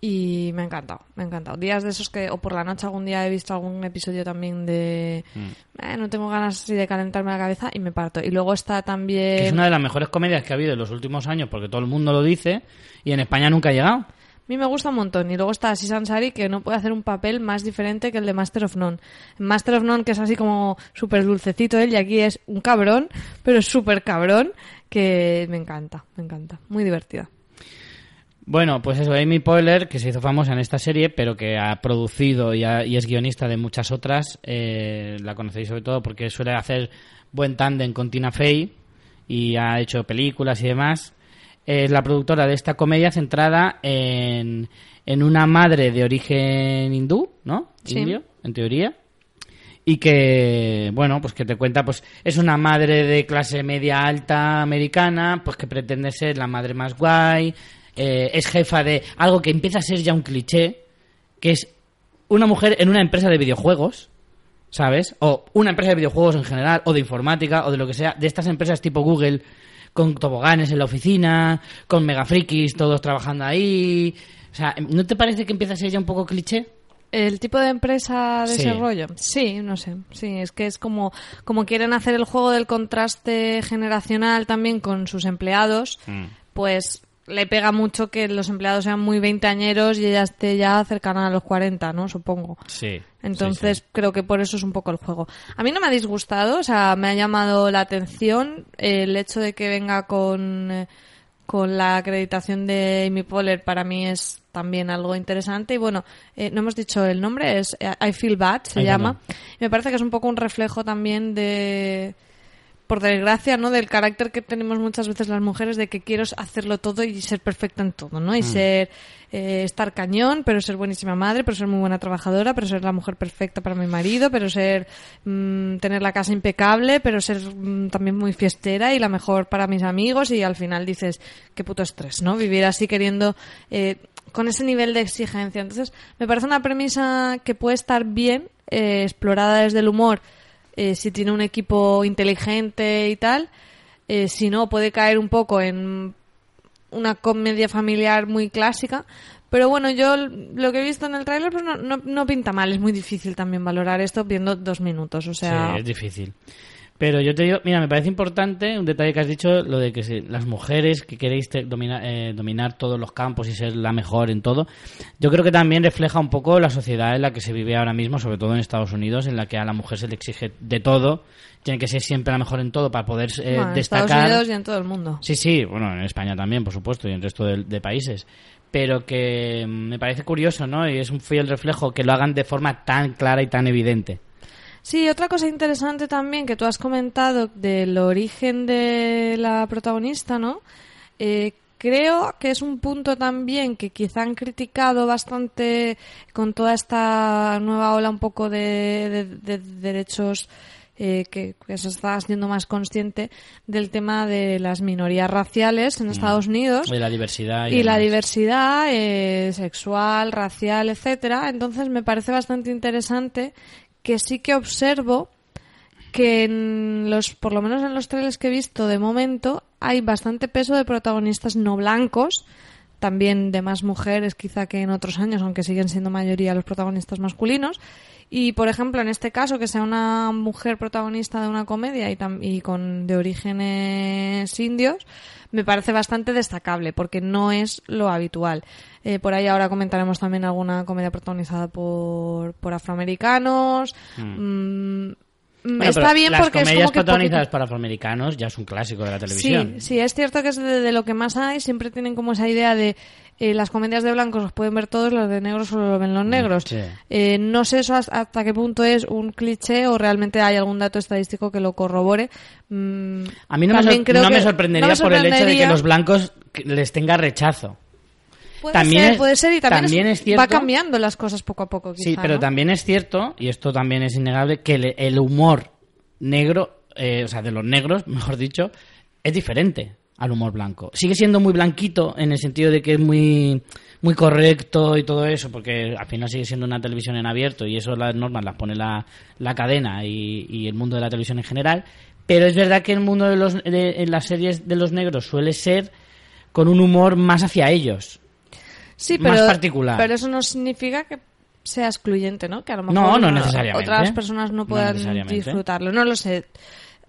y me ha encantado, me ha encantado. Días de esos que, o por la noche algún día he visto algún episodio también de... Mm. eh, no tengo ganas así de calentarme la cabeza y me parto. Y luego está también... Que es una de las mejores comedias que ha habido en los últimos años, porque todo el mundo lo dice, y en España nunca ha llegado. A mí me gusta un montón. Y luego está Aziz Ansari, que no puede hacer un papel más diferente que el de Master of None. Master of None, que es así como súper dulcecito él, y aquí es un cabrón, pero es súper cabrón, que me encanta, me encanta. Muy divertida. Bueno, pues eso, Amy Poehler, que se hizo famosa en esta serie, pero que ha producido y, ha- y es guionista de muchas otras, eh, la conocéis sobre todo porque suele hacer buen tándem con Tina Fey y ha hecho películas y demás. Es la productora de esta comedia centrada en, en una madre de origen hindú, ¿no? Sí. Indio, en teoría. Y que, bueno, pues que te cuenta, pues es una madre de clase media alta americana, pues que pretende ser la madre más guay, eh, es jefa de algo que empieza a ser ya un cliché, que es una mujer en una empresa de videojuegos, ¿sabes? O una empresa de videojuegos en general, o de informática, o de lo que sea, de estas empresas tipo Google, con toboganes en la oficina, con megafrikis todos trabajando ahí. O sea, ¿no te parece que empieza a ser ya un poco cliché? ¿El tipo de empresa de Sí. ese rollo? Sí, no sé. Sí, es que es como, como quieren hacer el juego del contraste generacional también con sus empleados, pues le pega mucho que los empleados sean muy veinteañeros y ella esté ya cercana a los 40, ¿no? Supongo. Sí. Entonces creo que por eso es un poco el juego. A mí no me ha disgustado, o sea, me ha llamado la atención el hecho de que venga con, eh, con la acreditación de Amy Poehler para mí es también algo interesante y bueno, eh, no hemos dicho el nombre, es eh, I Feel Bad, se I llama. Y me parece que es un poco un reflejo también de por desgracia, ¿no? Del carácter que tenemos muchas veces las mujeres de que quiero hacerlo todo y ser perfecta en todo, ¿no? Y ser, eh, estar cañón, pero ser buenísima madre, pero ser muy buena trabajadora, pero ser la mujer perfecta para mi marido, pero ser, mm, tener la casa impecable, pero ser mm, también muy fiestera y la mejor para mis amigos y al final dices, qué puto estrés, ¿no? Vivir así queriendo, eh, con ese nivel de exigencia. Entonces, me parece una premisa que puede estar bien, eh, explorada desde el humor, eh, si tiene un equipo inteligente y tal. Eh, si no, puede caer un poco en una comedia familiar muy clásica. Pero bueno, yo lo que he visto en el tráiler pues no, no, no pinta mal. Es muy difícil también valorar esto viendo dos minutos. O sea, Sí, es difícil. Pero yo te digo, mira, me parece importante un detalle que has dicho, lo de que si- las mujeres que queréis eh, dominar todos los campos y ser la mejor en todo, yo creo que también refleja un poco la sociedad en la que se vive ahora mismo, sobre todo en Estados Unidos, en la que a la mujer se le exige de todo, tiene que ser siempre la mejor en todo para poder eh, bueno, en Estados destacar. Unidos y en todo el mundo. Sí, sí, bueno, en España también, por supuesto, y en el resto de, de países. Pero que mm, me parece curioso, ¿no? Y es un fiel reflejo que lo hagan de forma tan clara y tan evidente. Sí, otra cosa interesante también que tú has comentado del origen de la protagonista, ¿no? Eh, creo que es un punto también que quizá han criticado bastante con toda esta nueva ola un poco de, de- de derechos eh, que, que se está haciendo más consciente del tema de las minorías raciales en Estados Unidos De la diversidad. y la demás. diversidad eh, sexual, racial, etcétera. Entonces me parece bastante interesante que sí que observo que en los, por lo menos en los trailers que he visto de momento, hay bastante peso de protagonistas no blancos, también de más mujeres quizá que en otros años, aunque siguen siendo mayoría los protagonistas masculinos. Y por ejemplo, en este caso, que sea una mujer protagonista de una comedia y, y con de orígenes indios, me parece bastante destacable porque no es lo habitual. Eh, por ahí ahora comentaremos también alguna comedia protagonizada por, por afroamericanos. Mm, Bueno, está bien las porque es comedias como que protagonizadas poquito- para afroamericanos ya es un clásico de la televisión. Sí, sí, es cierto que es de, de lo que más hay. Siempre tienen como esa idea de eh, las comedias de blancos los pueden ver todos, los de negros solo lo ven los negros. Mm, sí. Eh, no sé eso hasta hasta qué punto es un cliché o realmente hay algún dato estadístico que lo corrobore. Mm, A mí no, me, también sor- creo no me sorprendería no me por el hecho de que los blancos les tenga rechazo. Puede también ser, es- puede ser y también, también es- es cierto- va cambiando las cosas poco a poco. Sí, pero ¿no? también es cierto, y esto también es innegable, que el, el humor negro, eh, o sea, de los negros, mejor dicho, es diferente al humor blanco. Sigue siendo muy blanquito en el sentido de que es muy, muy correcto y todo eso, porque al final sigue siendo una televisión en abierto y eso las normas las pone la, la cadena y, y el mundo de la televisión en general. Pero es verdad que el mundo de, los, de en las series de los negros suele ser con un humor más hacia ellos. sí, más pero, particular. Pero eso no significa que sea excluyente, ¿no? Que a lo No, mejor no necesariamente. otras personas no No puedan disfrutarlo. No lo sé.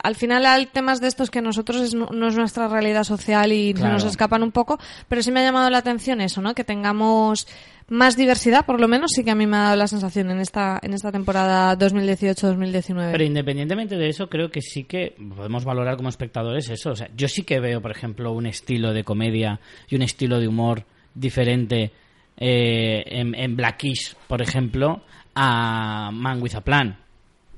Al final hay temas de estos que nosotros es- no, es nuestra realidad social y se nos escapan un poco, pero sí me ha llamado la atención eso, ¿no? Que tengamos más diversidad, por lo menos sí que a mí me ha dado la sensación en esta en esta temporada 2018-2019. Pero independientemente de eso, creo que sí que podemos valorar como espectadores eso. O sea, yo sí que veo, por ejemplo, un estilo de comedia y un estilo de humor diferente eh, en, en Blackish, por ejemplo, a Man with a Plan,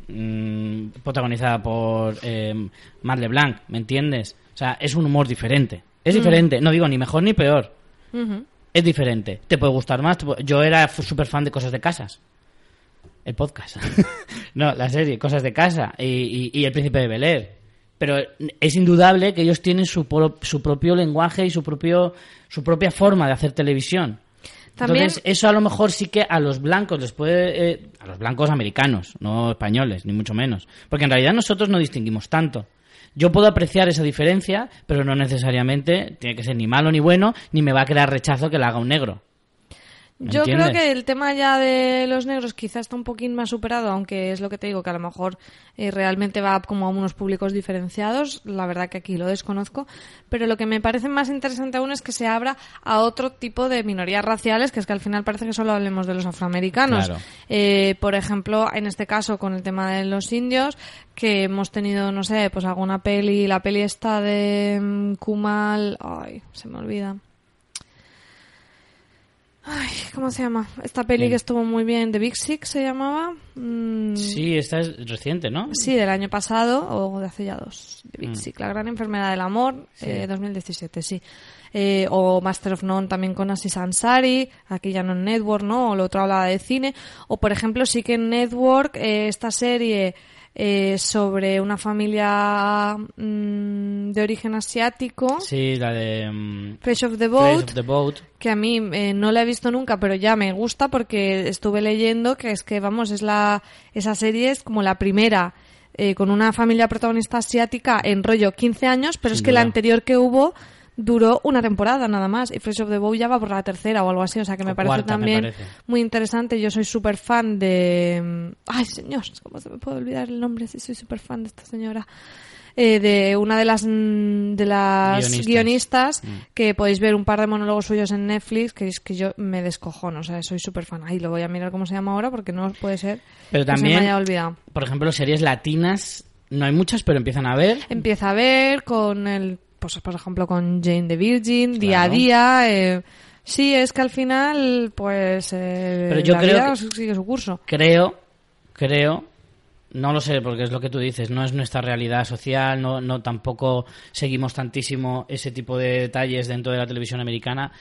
mm, protagonizada por eh, Marc LeBlanc, ¿me entiendes? O sea, es un humor diferente. Es diferente, no digo ni mejor ni peor. Es diferente. Te puede gustar más. puede- Yo era súper fan de Cosas de Casas. El podcast. no, la serie, Cosas de Casa. Y, y- y El Príncipe de Bel Air. Pero es indudable que ellos tienen su, su propio lenguaje y su, propio, su propia forma de hacer televisión. También- Entonces, eso a lo mejor sí que a los blancos les puede... eh, a los blancos americanos, no españoles, ni mucho menos. Porque en realidad nosotros no distinguimos tanto. Yo puedo apreciar esa diferencia, pero no necesariamente tiene que ser ni malo ni bueno, ni me va a crear rechazo que la haga un negro. ¿Me Yo creo que el tema ya de los negros quizá está un poquín más superado, aunque es lo que te digo, que a lo mejor eh, realmente va como a unos públicos diferenciados. La verdad que aquí lo desconozco. Pero lo que me parece más interesante aún es que se abra a otro tipo de minorías raciales, que es que al final parece que solo hablemos de los afroamericanos. Claro. Eh, por ejemplo, en este caso con el tema de los indios, que hemos tenido, no sé, pues alguna peli, la peli esta de mm, Kumal, ay, se me olvida. Ay, ¿cómo se llama? Esta peli que estuvo muy bien, The Big Sick se llamaba. Mm, Sí, esta es reciente, ¿no? Sí, del año pasado o de hace ya dos. The Big Mm. Sick, La gran enfermedad del amor, eh, 2017, sí. Eh, o Master of None también con Aziz Ansari, aquí ya no en Network, ¿no? O lo otro hablaba de cine. O, por ejemplo, sí que en Network, eh, esta serie eh, sobre una familia mm, de origen asiático, Sí, la de... mm, Fresh of the Boat, of the Boat. que a mí eh, no la he visto nunca, pero ya me gusta porque estuve leyendo que es que, vamos, es la, esa serie es como la primera eh, con una familia protagonista asiática en rollo 15 años, pero Sin es que la anterior que hubo duró una temporada nada más y Fresh of the Bow ya va por la tercera o algo así, o sea que me O parece cuarta, me también parece. muy interesante. Yo soy súper fan de... mm, Ay, señor, ¿cómo se me puede olvidar el nombre? Sí, soy súper fan de esta señora. Eh, de una de las mm, de las Guionistas. guionistas, Mm. que podéis ver un par de monólogos suyos en Netflix que es que yo me descojono, o sea, soy súper fan. Ay, lo voy a mirar cómo se llama ahora porque no puede ser Pero que se también- me haya olvidado. Por ejemplo, series latinas, no hay muchas, pero empiezan a ver. Empieza a ver con el, pues por ejemplo con Jane the Virgin, día a día. eh, sí, es que al final, pues, eh, Pero yo la creo vida que- sigue su curso. Creo, creo, No lo sé, porque es lo que tú dices, no es nuestra realidad social, no, no tampoco seguimos tantísimo ese tipo de detalles dentro de la televisión americana,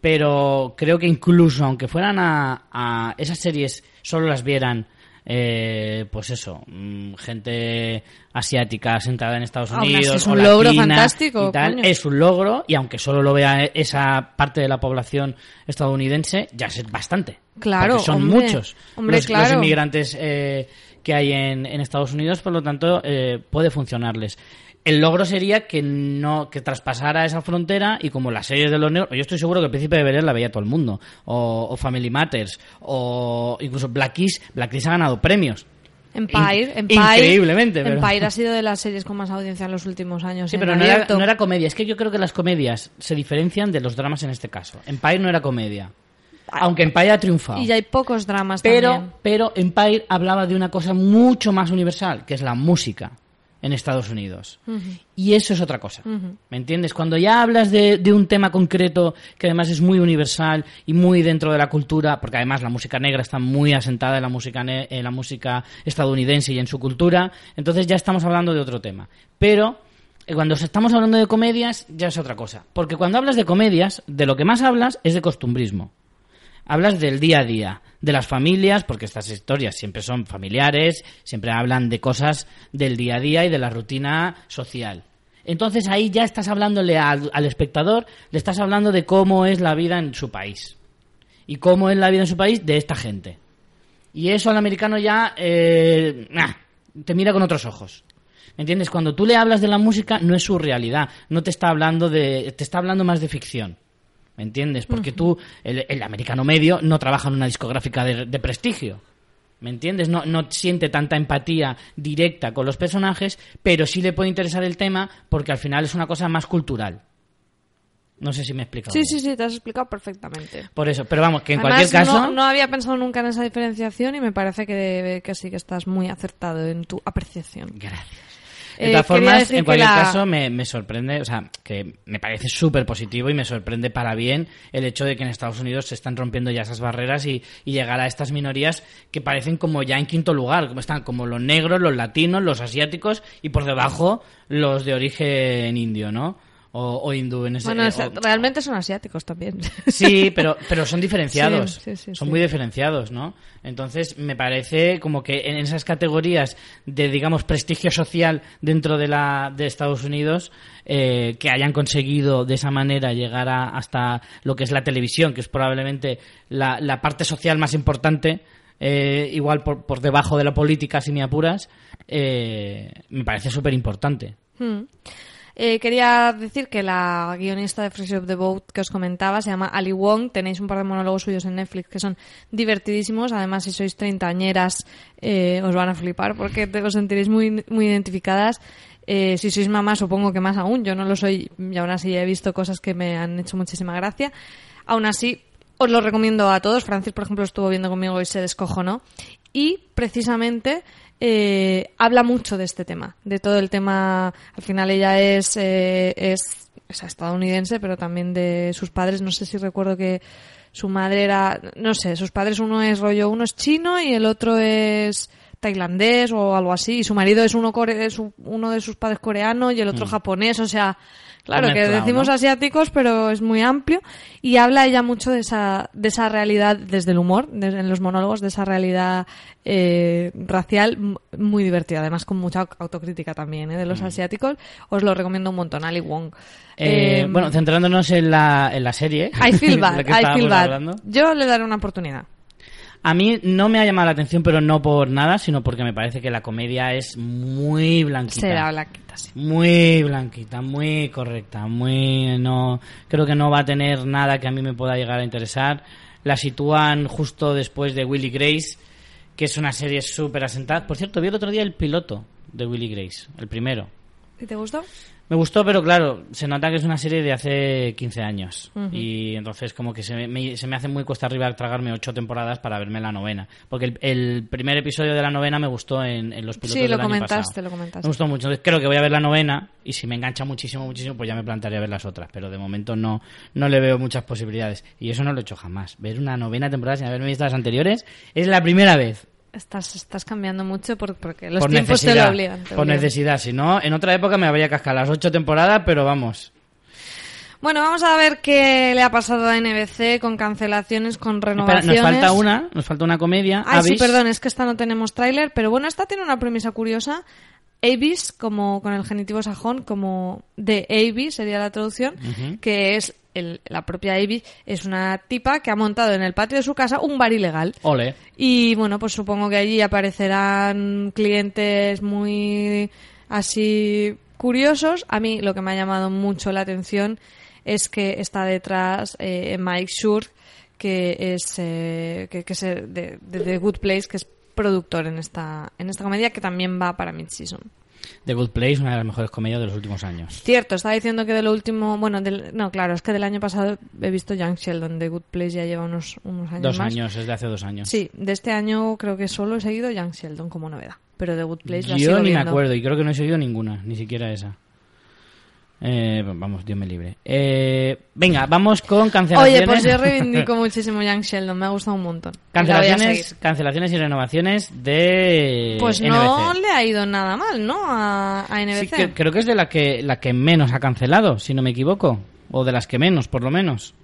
pero creo que incluso aunque fueran a, a esas series solo las vieran eh, pues eso, mm, gente asiática sentada en Estados Aún así Unidos es o un logro latina fantástico, y tal, coño. es un logro y aunque solo lo vea esa parte de la población estadounidense ya es bastante Claro, porque son hombre, muchos hombre, los, los claro. inmigrantes eh, que hay en, en Estados Unidos por lo tanto eh, puede funcionarles el logro sería que no que traspasara esa frontera y como las series de los negros yo estoy seguro que el príncipe de Bel la veía todo el mundo o, o Family Matters o incluso Blackish Blackish ha ganado premios Empire, In- Empire. increíblemente, pero- Empire ha sido de las series con más audiencia en los últimos años. Sí, en pero no era, no era comedia. Es que yo creo que las comedias se diferencian de los dramas en este caso. Empire no era comedia. Aunque Empire ha triunfado. Y ya hay pocos dramas Pero, también. pero Empire hablaba de una cosa mucho más universal, que es la música en Estados Unidos. Y eso es otra cosa. ¿Me entiendes? Cuando ya hablas de, de un tema concreto que además es muy universal y muy dentro de la cultura, porque además la música negra está muy asentada en la música, ne- en la música estadounidense y en su cultura, entonces ya estamos hablando de otro tema. Pero eh, cuando estamos hablando de comedias ya es otra cosa. Porque cuando hablas de comedias, de lo que más hablas es de costumbrismo. Hablas del día a día, de las familias, porque estas historias siempre son familiares, siempre hablan de cosas del día a día y de la rutina social. Entonces ahí ya estás hablándole al, espectador, le estás hablando de cómo es la vida en su país. Y cómo es la vida en su país de esta gente. Y eso al americano ya eh, te mira con otros ojos. ¿Me entiendes? Cuando tú le hablas de la música no es su realidad, no te está hablando de te está hablando más de ficción. ¿Me entiendes? Porque tú el, el americano medio no trabaja en una discográfica de, de prestigio. ¿Me entiendes? No, no siente tanta empatía directa con los personajes, pero sí le puede interesar el tema porque al final es una cosa más cultural. No sé si me he explicado. Sí, bien. sí, sí, te has explicado perfectamente. Por eso, pero vamos, que en Además, cualquier caso... no, no había pensado nunca en esa diferenciación y me parece que, que sí que estás muy acertado en tu apreciación. Gracias. De todas formas, en cualquier la- caso, me, me sorprende, o sea, que me parece súper positivo y me sorprende para bien el hecho de que en Estados Unidos se están rompiendo ya esas barreras y, y llegar a estas minorías que parecen como ya en quinto lugar, como están como los negros, los latinos, los asiáticos y por debajo los de origen indio, ¿no? O, o hindú en ese Bueno, eh, o- realmente son asiáticos también. Sí, pero, pero son diferenciados. Sí, sí, sí, son muy diferenciados, ¿no? Entonces, me parece como que en esas categorías de, digamos, prestigio social dentro de, la, de Estados Unidos, eh, que hayan conseguido de esa manera llegar a- hasta lo que es la televisión, que es probablemente la, la parte social más importante, eh, igual por, por debajo de la política, si me apuras, eh, me parece súper importante. Hmm. Eh, quería decir que la guionista de Fresh of the Boat que os comentaba se llama Ali Wong. Tenéis un par de monólogos suyos en Netflix que son divertidísimos. Además, si sois treintañeras, eh, os van a flipar porque te- os sentiréis muy, muy identificadas. Eh, si sois mamás, supongo que más aún. Yo no lo soy y aún así he visto cosas que me han hecho muchísima gracia. Aún así, os lo recomiendo a todos. Francis, por ejemplo, estuvo viendo conmigo y se descojonó. Y precisamente eh, habla mucho de este tema, de todo el tema. Al final ella es, eh, es, es estadounidense, pero también de sus padres. No sé si recuerdo que su madre era, no sé, sus padres uno es rollo, uno es chino y el otro es tailandés o algo así. Y su marido es uno, core- es un- uno de sus padres coreano y el otro japonés. O sea, claro que mezclado, decimos ¿no? asiáticos, pero es muy amplio y habla ella mucho de esa, de esa realidad desde el humor, desde, en los monólogos, de esa realidad eh, racial muy divertida, además con mucha autocrítica también ¿eh? de los asiáticos. Os lo recomiendo un montón, Ali Wong. Eh, Eh, bueno, centrándonos en la, en la serie. I feel bad, I feel bad. hablando. Yo le daré una oportunidad. A mí no me ha llamado la atención, pero no por nada, sino porque me parece que la comedia es muy blanquita. Será blanquita, sí. Muy blanquita, muy correcta, muy no creo que no va a tener nada que a mí me pueda llegar a interesar. La sitúan justo después de Willy Grace, que es una serie súper asentada. Por cierto, vi el otro día el piloto de Willy Grace, el primero. ¿Y te gustó? Me gustó, pero claro, se nota que es una serie de hace 15 años. Y entonces como que se me, se me hace muy cuesta arriba tragarme ocho temporadas para verme la novena. Porque el, el primer episodio de la novena me gustó en, en los pilotos Sí, del lo año comentaste, pasado. lo comentaste. Me gustó mucho. Entonces creo que voy a ver la novena y si me engancha muchísimo, muchísimo, pues ya me plantearía ver las otras. Pero de momento no, no le veo muchas posibilidades. Y eso no lo he hecho jamás. Ver una novena temporada sin haberme visto las anteriores es la primera vez. Estás, estás cambiando mucho por- porque los por tiempos te lo obligan. te por obligan. necesidad. Si no, en otra época me habría cascado las ocho temporadas, pero vamos. Bueno, vamos a ver qué le ha pasado a NBC con cancelaciones, con Espera, renovaciones. nos falta una, nos falta una comedia. Ay, sí, perdón, es que esta no tenemos tráiler, pero bueno, esta tiene una premisa curiosa. Avis, como con el genitivo sajón, como de Avis sería la traducción, que es el- la propia Avis, es una tipa que ha montado en el patio de su casa un bar ilegal. Ole. Y bueno, pues supongo que allí aparecerán clientes muy así curiosos. A mí lo que me ha llamado mucho la atención es que está detrás eh, Mike Schur, que es, eh, que, que es de, de The Good Place, que es productor en esta, en esta comedia, que también va para Mid-Season. The Good Place, una de las mejores comedias de los últimos años. Cierto, estaba diciendo que de lo último, bueno, del- no, claro, es que del año pasado he visto Young Sheldon, The Good Place ya lleva unos, unos años Dos más. años, es de hace dos años. Sí, de este año creo que solo he seguido Young Sheldon como novedad. Pero The Good Place la Yo sigo ni me acuerdo y creo que no he seguido ninguna, ni siquiera esa. Eh, vamos, Dios me libre. Eh, venga, vamos con cancelaciones. Oye, pues yo reivindico muchísimo Young Sheldon, me ha gustado un montón. Cancelaciones, cancelaciones y renovaciones de Pues no NBC. le ha ido nada mal, ¿no? A, a Sí, NBC. que- creo que es de la que la que menos ha cancelado, si no me equivoco, o de las que menos, por lo menos.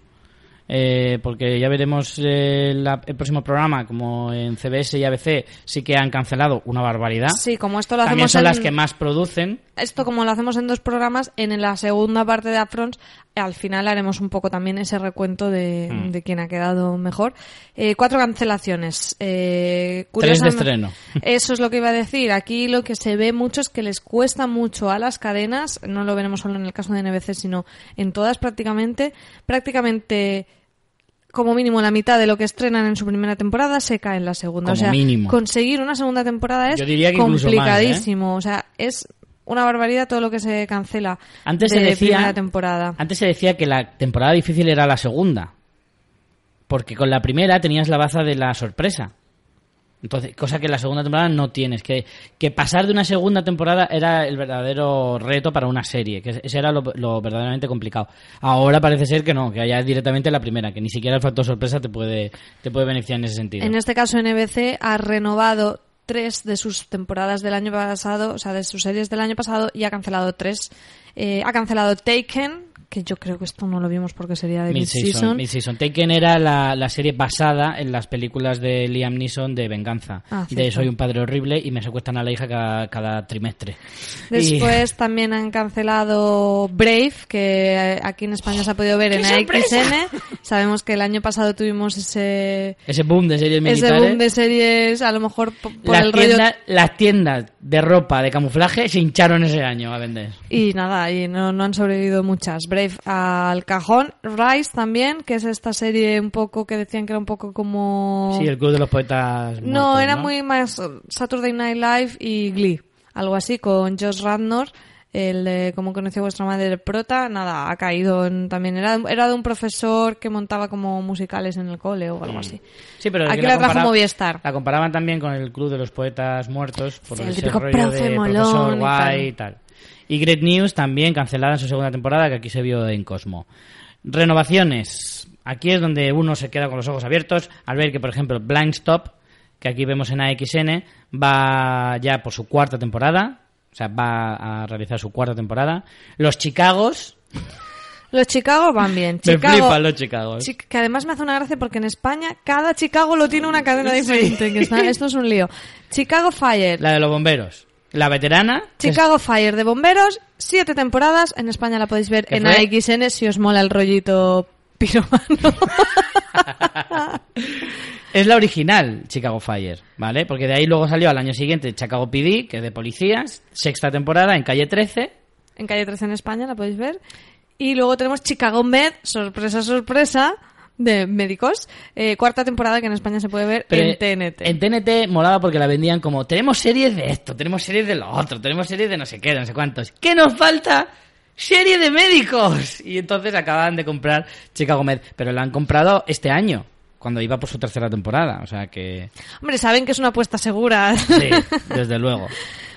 Eh, porque ya veremos eh, la- el próximo programa, como en CBS y ABC sí que han cancelado una barbaridad. Sí, como esto lo También hacemos son en... las que más producen. Esto como lo hacemos en dos programas, en la segunda parte de Afrons, al final haremos un poco también ese recuento de, Mm. de quién ha quedado mejor. Eh, cuatro cancelaciones. Eh, Tres de estreno. Eso es lo que iba a decir. Aquí lo que se ve mucho es que les cuesta mucho a las cadenas, no lo veremos solo en el caso de NBC, sino en todas prácticamente, prácticamente como mínimo la mitad de lo que estrenan en su primera temporada se cae en la segunda. Como o sea, mínimo. conseguir una segunda temporada es Yo diría que incluso más, ¿eh? complicadísimo. O sea, es una barbaridad todo lo que se cancela Antes de se decía, primera temporada. Antes se decía que la temporada difícil era la segunda. Porque con la primera tenías la baza de la sorpresa. Entonces, cosa que la segunda temporada no tienes. Que, que pasar de una segunda temporada era el verdadero reto para una serie. Que ese era lo, lo verdaderamente complicado. Ahora parece ser que no, que haya directamente la primera. Que ni siquiera el factor sorpresa te puede, te puede beneficiar en ese sentido. En este caso, NBC ha renovado tres de sus temporadas del año pasado, o sea, de sus series del año pasado, y ha cancelado tres. Eh, ha cancelado Taken, que yo creo que esto no lo vimos porque sería de Mid-season. mid-season. Taken era la, la serie basada en las películas de Liam Neeson de venganza. Ah, de soy un padre horrible y me secuestran a la hija cada, cada trimestre. Y- Después también han cancelado Brave, que aquí en España se ha podido ver en AXN. Sabemos que el año pasado tuvimos ese, ese boom de series ese militares. boom de series, a lo mejor po- por las, el rollo tiendas, las tiendas de ropa de camuflaje se hincharon ese año a vender. Y nada, y no, no han sobrevivido muchas. Brave al cajón. Rise también, que es esta serie un poco que decían que era un poco como... Sí, el club de los poetas. no, muertos, era ¿no? muy más Saturday Night Live y Glee. Algo así, con Josh Radnor, el de Cómo conoció vuestra madre el prota. Nada, ha caído en- también. Era, era de un profesor que montaba como musicales en el cole o algo así. Sí, pero Aquí que la trajo Movistar. La comparaban también con el club de los poetas muertos por Sí, el ese típico rollo profe de molón profesor y guay tal. y tal. Y Great News también cancelada en su segunda temporada, que aquí se vio en Cosmo. Renovaciones. Aquí es donde uno se queda con los ojos abiertos al ver que, por ejemplo, Blind Stop, que aquí vemos en AXN, va ya por su cuarta temporada. O sea, va a realizar su cuarta temporada. Los Chicagos. Los Chicago van bien. Me Chicago, flipan los Chicagos. Chi- que además me hace una gracia porque en España cada Chicago lo tiene una cadena diferente. que está- esto es un lío. Chicago Fire. La de los bomberos. La veterana. Chicago Fire de bomberos, siete temporadas. En España la podéis ver ¿Qué en fue? AXN si os mola el rollito piromano. Es la original Chicago Fire, ¿vale? Porque de ahí luego salió al año siguiente Chicago PD, que es de policías, sexta temporada en calle 13. en calle 13 en España la podéis ver. Y luego tenemos Chicago Med, sorpresa, sorpresa, de médicos. Eh, cuarta temporada que en España se puede ver Pero en TNT. En TNT molaba porque la vendían como, tenemos series de esto, tenemos series de lo otro, tenemos series de no sé qué, de no sé cuántos. ¿Qué nos falta? Serie de médicos. Y entonces acaban de comprar Chicago Med, pero la han comprado este año, cuando iba por su tercera temporada, o sea que... Hombre, saben que es una apuesta segura. Sí, desde luego.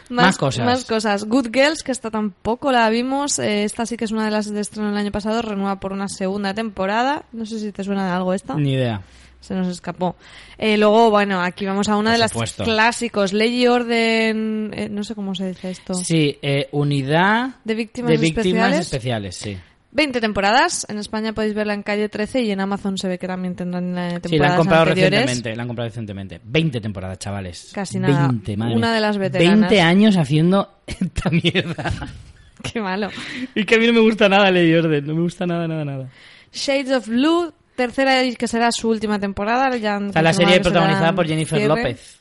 Más cosas. Más cosas. Good Girls, que esta tampoco la vimos. eh, esta sí que es una de las de estreno del año pasado. Renueva por una segunda temporada. No sé si te suena de algo esta. Ni idea. Se nos escapó. Eh, luego, bueno, aquí vamos a una Por de las clásicos. Ley y orden. eh, no sé cómo se dice esto. Sí, eh, unidad De víctimas de víctimas especiales. especiales, sí. 20 temporadas. En España podéis verla en calle 13 y en Amazon se ve que también tendrán eh, temporadas Sí, la han comprado anteriores. recientemente, la han comprado recientemente. 20 temporadas, chavales. Casi nada. 20, madre Una de las veteranas. 20 años haciendo esta mierda. Qué malo. y que a mí no me gusta nada Lady Orden, no me gusta nada, nada, nada. Shades of Blue, tercera y que será su última temporada. Ya han Está la serie protagonizada por Jennifer cierre. López.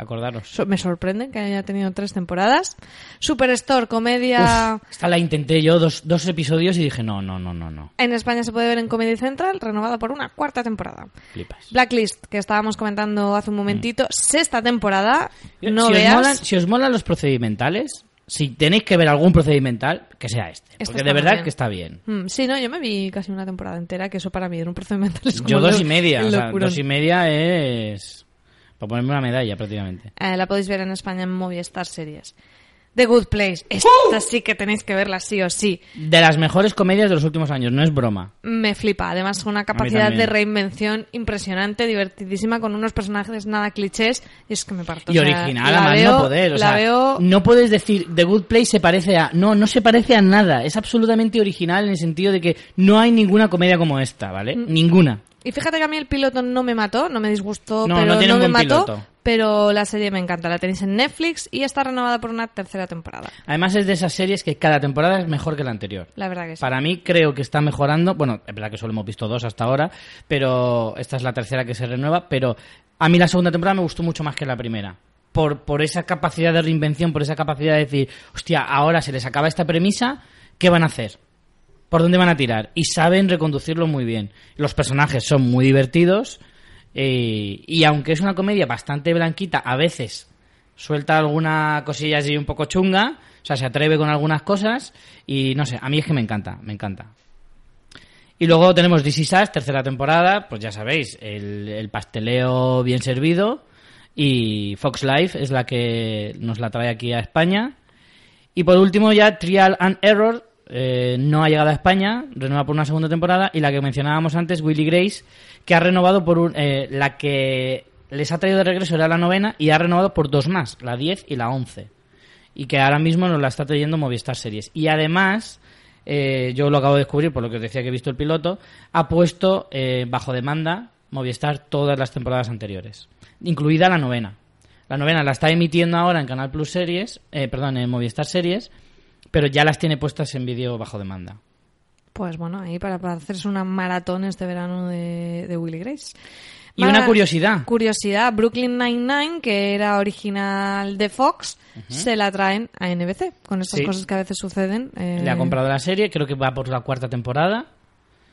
Acordaros. So- Me sorprende que haya tenido tres temporadas. Superstore, comedia. Uf, esta la intenté yo dos, dos episodios y dije, no, no, no, no, no. En España se puede ver en Comedy Central, renovada por una cuarta temporada. Flipas. Blacklist, que estábamos comentando hace un momentito, sexta temporada. No si, veas. Os molan, si os molan los procedimentales, si tenéis que ver algún procedimental, que sea este. Porque de verdad bien. que está bien. Mm, sí, no, yo me vi casi una temporada entera, que eso para mí era un es como Yo dos y media, o sea, dos y media es para ponerme una medalla prácticamente. Eh, la podéis ver en España en Movistar Series. The Good Place. Esta sí que tenéis que verla sí o sí. De las mejores comedias de los últimos años, no es broma. Me flipa. Además, con una capacidad de reinvención impresionante, divertidísima, con unos personajes nada clichés. Y es que me parto. Y o sea, original, la a más veo- no poder. O la sea, veo. no puedes decir The Good Place se parece a. No, no se parece a nada. Es absolutamente original en el sentido de que no hay ninguna comedia como esta, ¿vale? Mm. Ninguna. Y fíjate que a mí el piloto no me mató, no me disgustó, No, pero no me mató. piloto. Pero la serie me encanta. La tenéis en Netflix y está renovada por una tercera temporada. Además es de esas series que cada temporada es mejor que la anterior. La verdad que sí. Para mí creo que está mejorando. Bueno, es verdad que solo hemos visto dos hasta ahora, pero esta es la tercera que se renueva. Pero a mí la segunda temporada me gustó mucho más que la primera. Por, por esa capacidad de reinvención, por esa capacidad de decir, hostia, ahora se les acaba esta premisa, ¿qué van a hacer? ¿Por dónde van a tirar? Y saben reconducirlo muy bien. Los personajes son muy divertidos. eh, y aunque es una comedia bastante blanquita, a veces suelta alguna cosilla así un poco chunga, o sea, se atreve con algunas cosas y no sé, a mí es que me encanta, me encanta. Y luego tenemos This Is Us, tercera temporada, pues ya sabéis, el, el pasteleo bien servido y Fox Life es la que nos la trae aquí a España. Y por último ya Trial and Error, eh, no ha llegado a España, renueva por una segunda temporada y la que mencionábamos antes, Willy Grace, que ha renovado por un, eh, la que les ha traído de regreso era la novena y ha renovado por dos más, la 10 y la 11. Y que ahora mismo nos la está trayendo Movistar Series. Y además, eh, yo lo acabo de descubrir por lo que os decía que he visto el piloto, ha puesto eh, bajo demanda Movistar todas las temporadas anteriores, incluida la novena. La novena la está emitiendo ahora en Canal Plus Series, perdón, en Movistar Series, pero ya las tiene puestas en vídeo bajo demanda. Pues bueno, ahí para, para hacerse una maratón este verano de, de Willy Grace. Y una curiosidad. Curiosidad, Brooklyn Nine-Nine, que era original de Fox, se la traen a NBC, con estas Sí. cosas que a veces suceden. eh, Le ha comprado la serie, creo que va por la cuarta temporada,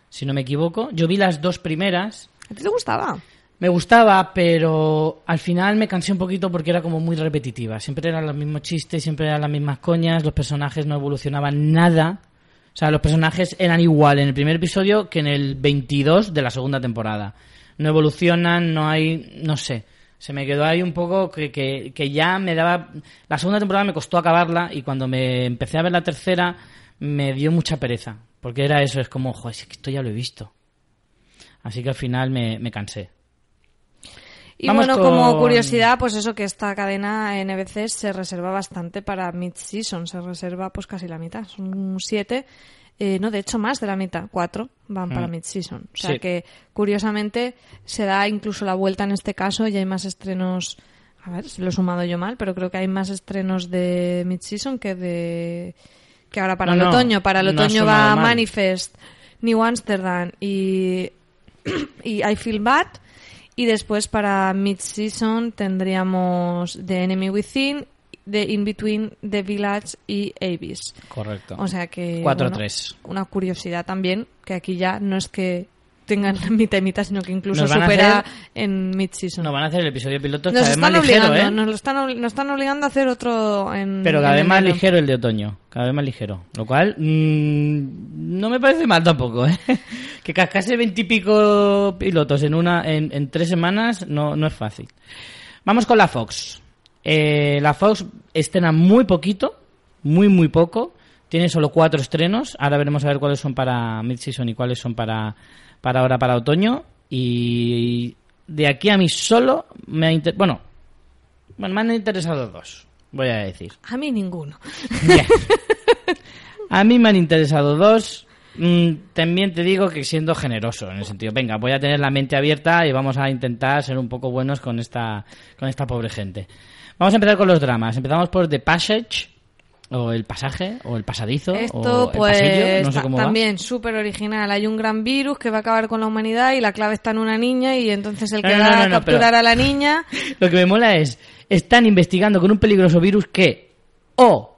si no me equivoco. Yo vi las dos primeras, ¿A ti te gustaba? Me gustaba, pero al final me cansé un poquito porque era como muy repetitiva. Siempre eran los mismos chistes, siempre eran las mismas coñas, los personajes no evolucionaban nada. O sea, los personajes eran igual en el primer episodio que en el 22 de la segunda temporada. No evolucionan, no hay, no sé. Se me quedó ahí un poco que, que, que ya me daba... La segunda temporada me costó acabarla y cuando me empecé a ver la tercera me dio mucha pereza. Porque era eso, es como, joder, es que esto ya lo he visto. Así que al final me, me cansé. Y Vamos bueno, con- como curiosidad, pues eso que esta cadena NBC se reserva bastante para mid-season, se reserva pues casi la mitad, son siete, eh, no, de hecho más de la mitad, cuatro van para Mm. mid-season. O sea Sí. que curiosamente se da incluso la vuelta en este caso y hay más estrenos, a ver, si lo he sumado yo mal, pero creo que hay más estrenos de mid-season que de que ahora para No, el otoño. Para el otoño va mal. Manifest, New Amsterdam y y I Feel Bad. Y después para mid-season tendríamos The Enemy Within, The In Between, The Village y Abyss. Correcto. O sea que... 4-3. bueno, una curiosidad también, que aquí ya no es que tengan mitad y mitad, sino que incluso Nos supera hacer- en mid-season. No, van a hacer el episodio piloto nos cada vez más ligero, ¿eh? nos, lo están, nos están obligando a hacer otro en Pero cada en vez más enero. ligero el de otoño. Cada vez más ligero. Lo cual mm, no me parece mal tampoco, ¿eh? Que cascase veintipico pilotos en una en, en tres semanas no, no es fácil. Vamos con la Fox. Eh, la Fox estrena muy poquito, muy, muy poco. Tiene solo cuatro estrenos. Ahora veremos a ver cuáles son para mid-season y cuáles son para, para ahora, para otoño. Y de aquí a mí solo me ha inter- bueno, bueno, me han interesado dos, voy a decir. A mí ninguno. A mí me han interesado dos. Mm, también te digo que siendo generoso en el sentido, venga, voy a tener la mente abierta y vamos a intentar ser un poco buenos con esta, con esta pobre gente. Vamos a empezar con los dramas. Empezamos por The Passage, o El Pasaje, o El Pasadizo, Esto, o El pues, Pasillo, no sé cómo también súper original. Hay un gran virus que va a acabar con la humanidad y la clave está en una niña y entonces el que no, va a capturar a la niña... Lo que me mola es, están investigando con un peligroso virus que o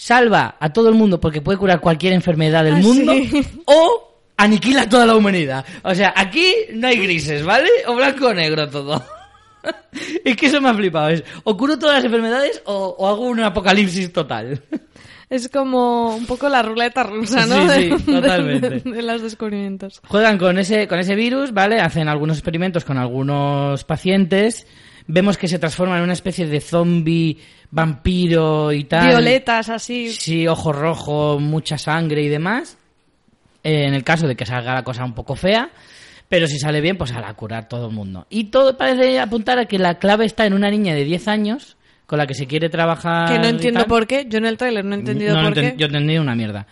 salva a todo el mundo porque puede curar cualquier enfermedad del Ah, mundo sí. o aniquila a toda la humanidad. O sea, aquí no hay grises, ¿vale? O blanco o negro todo. es que eso me ha flipado. Es, o curo todas las enfermedades o, o hago un apocalipsis total. Es como un poco la ruleta rusa, ¿no? Sí, de- totalmente. de- de los descubrimientos. Juegan con ese, con ese virus, ¿vale? Hacen algunos experimentos con algunos pacientes. Vemos que se transforma en una especie de zombie, vampiro y tal. Violetas así. Sí, ojo rojo, mucha sangre y demás. Eh, en el caso de que salga la cosa un poco fea. Pero si sale bien, pues hará curar todo el mundo. Y todo parece apuntar a que la clave está en una niña de 10 años con la que se quiere trabajar. Que no entiendo por qué. Yo en el tráiler no he entendido No, no por enten- qué. Yo entendí una mierda.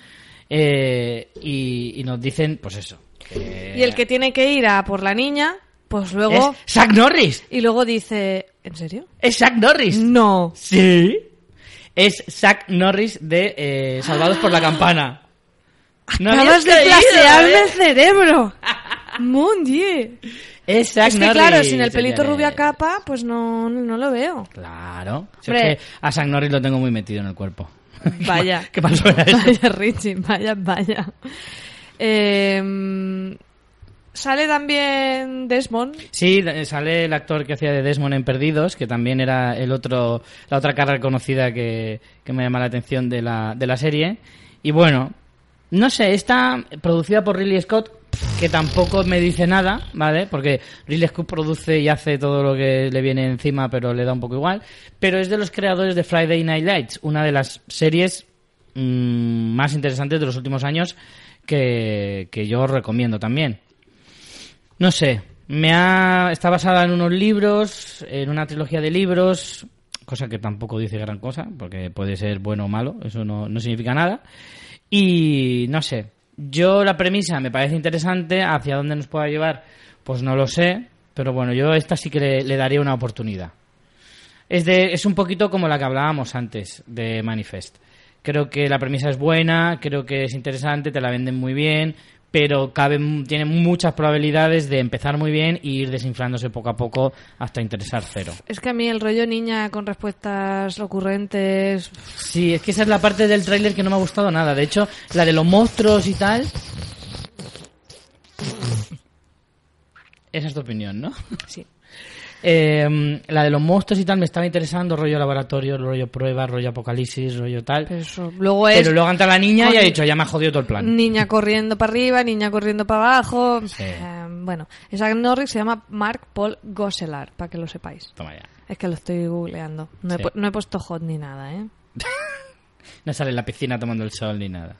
Eh, y, y nos dicen, pues eso. que- Y el que tiene que ir a por la niña, pues luego... Es Zack Norris. Y luego dice... ¿En serio? Es Zack Norris. No. Sí. Es Zack Norris de eh, Salvados por la Campana. ¿No Acabas de plasearme eh? el cerebro. Mon Dieu. Es Zack Es que Norris. claro, sin el pelito señores. rubia capa, pues no, no lo veo. Claro. Si es que a Zack Norris lo tengo muy metido en el cuerpo. Vaya. ¿Qué pasó? Vaya, Richie, vaya, vaya. Eh, sale también Desmond. Sí, eh, sale el actor que hacía de Desmond en Perdidos, que también era el otro, la otra cara conocida que, que me llama la atención de la, de la serie. Y bueno, no sé, está producida por Ridley Scott, que tampoco me dice nada, ¿vale? Porque Ridley Scott produce y hace todo lo que le viene encima, pero le da un poco igual. Pero es de los creadores de Friday Night Lights, una de las series mm, más interesantes de los últimos años que, que yo recomiendo también. No sé, me ha, está basada en unos libros, en una trilogía de libros, cosa que tampoco dice gran cosa, porque puede ser bueno o malo, eso no, no significa nada. Y no sé, yo la premisa me parece interesante, hacia dónde nos pueda llevar, pues no lo sé, pero bueno, yo esta sí que le, le daría una oportunidad. Es, de, es un poquito como la que hablábamos antes de Manifest. Creo que la premisa es buena, creo que es interesante, te la venden muy bien, pero cabe, tiene muchas probabilidades de empezar muy bien y ir desinflándose poco a poco hasta interesar cero. Es que a mí el rollo niña con respuestas ocurrentes. Sí, es que esa es la parte del tráiler que no me ha gustado nada. De hecho, la de los monstruos y tal... Esa es tu opinión, ¿no? Sí. Eh, la de los monstruos y tal me estaba interesando, rollo laboratorio, rollo prueba, rollo apocalipsis, rollo tal. Eso. Luego es Pero luego entra la niña y ha dicho, ya me ha jodido todo el plan. niña corriendo para arriba, niña corriendo para abajo. Sí. Eh, bueno, esa Norris se llama Mark Paul Gosselar, para que lo sepáis. Toma ya. Es que lo estoy googleando. No, he, Sí. no he puesto hot ni nada, ¿eh? No sale en la piscina tomando el sol ni nada.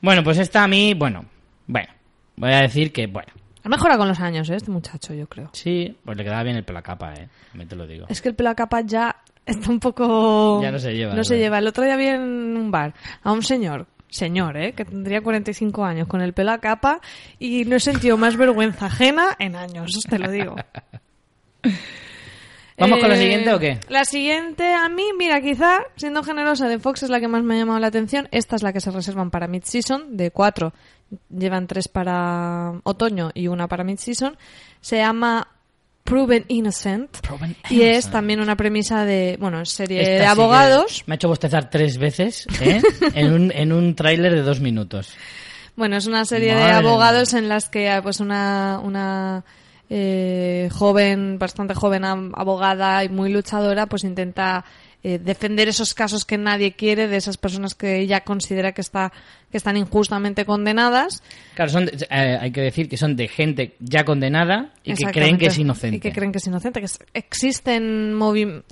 Bueno, pues esta a mí, bueno, bueno, voy a decir que, bueno, Ha mejorado con los años, ¿eh? Este muchacho, yo creo. sí, pues le quedaba bien el pela capa, eh, también te lo digo. Es que el pelo a capa ya está un poco... Ya no se lleva, No se lleva. El otro día vi en un bar a un señor, señor, ¿eh? Que tendría 45 años, con el pelo a capa y no he sentido más vergüenza ajena en años, te lo digo. ¿Vamos con la Eh, siguiente o qué? La siguiente, a mí, mira, quizá, siendo generosa, de Fox es la que más me ha llamado la atención. Esta es la que se reservan para mid-season, de cuatro. Llevan tres para otoño y una para mid-season. Se llama Proven Innocent. Proven Y es también una premisa de, bueno, es serie Esta de abogados. Me ha hecho bostezar tres veces, ¿eh? en un, en un tráiler de dos minutos. Bueno, es una serie de abogados en las que pues una, una eh, joven, bastante joven abogada y muy luchadora, pues intenta eh, defender esos casos que nadie quiere de esas personas que ella considera que está que están injustamente condenadas. Claro, son eh, hay que decir que son de gente ya condenada Y que creen que es inocente. Y que creen que es inocente. Que es- existen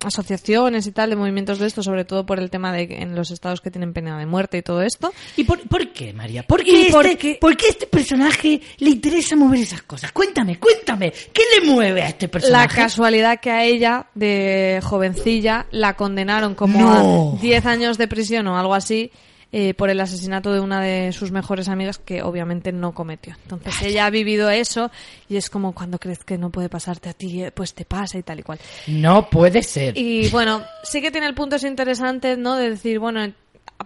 asociaciones y tal de movimientos de esto, sobre todo por el tema de en los estados que tienen pena de muerte y todo esto. ¿Y por, por qué, María? ¿Por ¿Y qué, por este, qué? por qué este personaje le interesa mover esas cosas? Cuéntame, cuéntame. ¿Qué le mueve a este La personaje? casualidad que a ella, de jovencilla, la condenaron como No. a 10 años de prisión o algo así. eh, por el asesinato de una de sus mejores amigas que obviamente no cometió. Entonces ella ha vivido eso y es como cuando crees que no puede pasarte a ti, eh, pues te pasa y tal y cual. No puede ser. Y bueno, sí que tiene el punto es interesante, ¿no? De decir, bueno,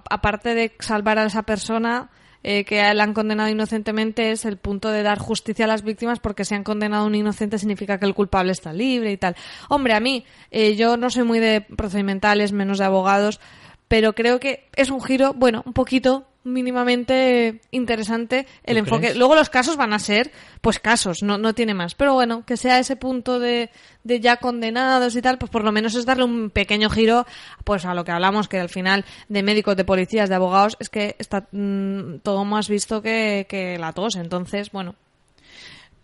aparte de salvar a esa persona eh, que la han condenado inocentemente, es el punto de dar justicia a las víctimas porque si han condenado a un inocente significa que el culpable está libre y tal. Hombre, a mí, eh, yo no soy muy de procedimentales, menos de abogados, pero creo que es un giro, bueno, un poquito mínimamente interesante el ¿Tú enfoque. crees? Luego los casos van a ser, pues casos, no, no tiene más. Pero bueno, que sea ese punto de, de ya condenados y tal, pues por lo menos es darle un pequeño giro, pues a lo que hablamos, que al final de médicos, de policías, de abogados, es que está mm, todo más visto que, que la tos. Entonces, bueno,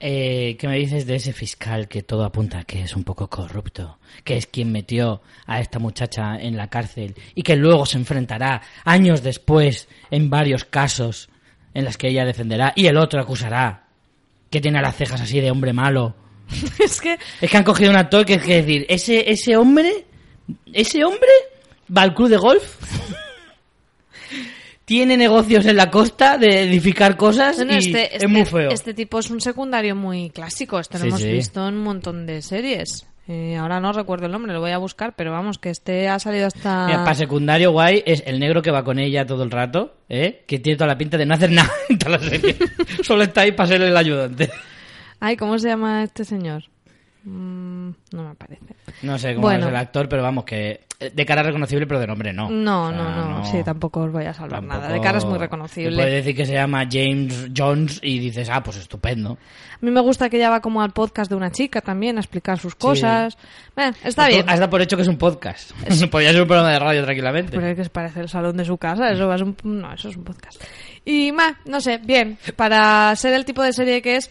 Eh, ¿Qué me dices de ese fiscal que todo apunta a que es un poco corrupto? Que es quien metió a esta muchacha en la cárcel y que luego se enfrentará años después en varios casos en las que ella defenderá y el otro acusará que tiene las cejas así de hombre malo. es que Es que han cogido un actor que es que decir, ese, ese hombre, ese hombre va al club de golf, tiene negocios en la costa de edificar cosas Bueno, y este, es muy este- feo. este tipo es un secundario muy clásico. Este lo Sí, hemos sí. visto en un montón de series. Eh, ahora no recuerdo el nombre, lo voy a buscar, pero vamos, que este ha salido hasta... Mira, para secundario guay es el negro que va con ella todo el rato, ¿eh? que tiene toda la pinta de no hacer nada en toda la serie. Solo está ahí para ser el ayudante. Ay, ¿cómo se llama este señor? Mm, no me aparece. No sé cómo Bueno. es el actor, pero vamos, que de cara reconocible, pero de nombre no. No, O sea, no, no, sí, tampoco os voy a salvar tampoco- nada. De cara es muy reconocible. decir que se llama James Jones y dices, ah, pues estupendo. A mí me gusta que ella va como al podcast de una chica también a explicar sus cosas. Eh, está bien. Has dado por hecho que es un podcast. Podría ser un programa de radio tranquilamente. Pero es que parece el salón de su casa, eso es un, no, eso es un podcast. Y más, no sé, bien, para ser el tipo de serie que es,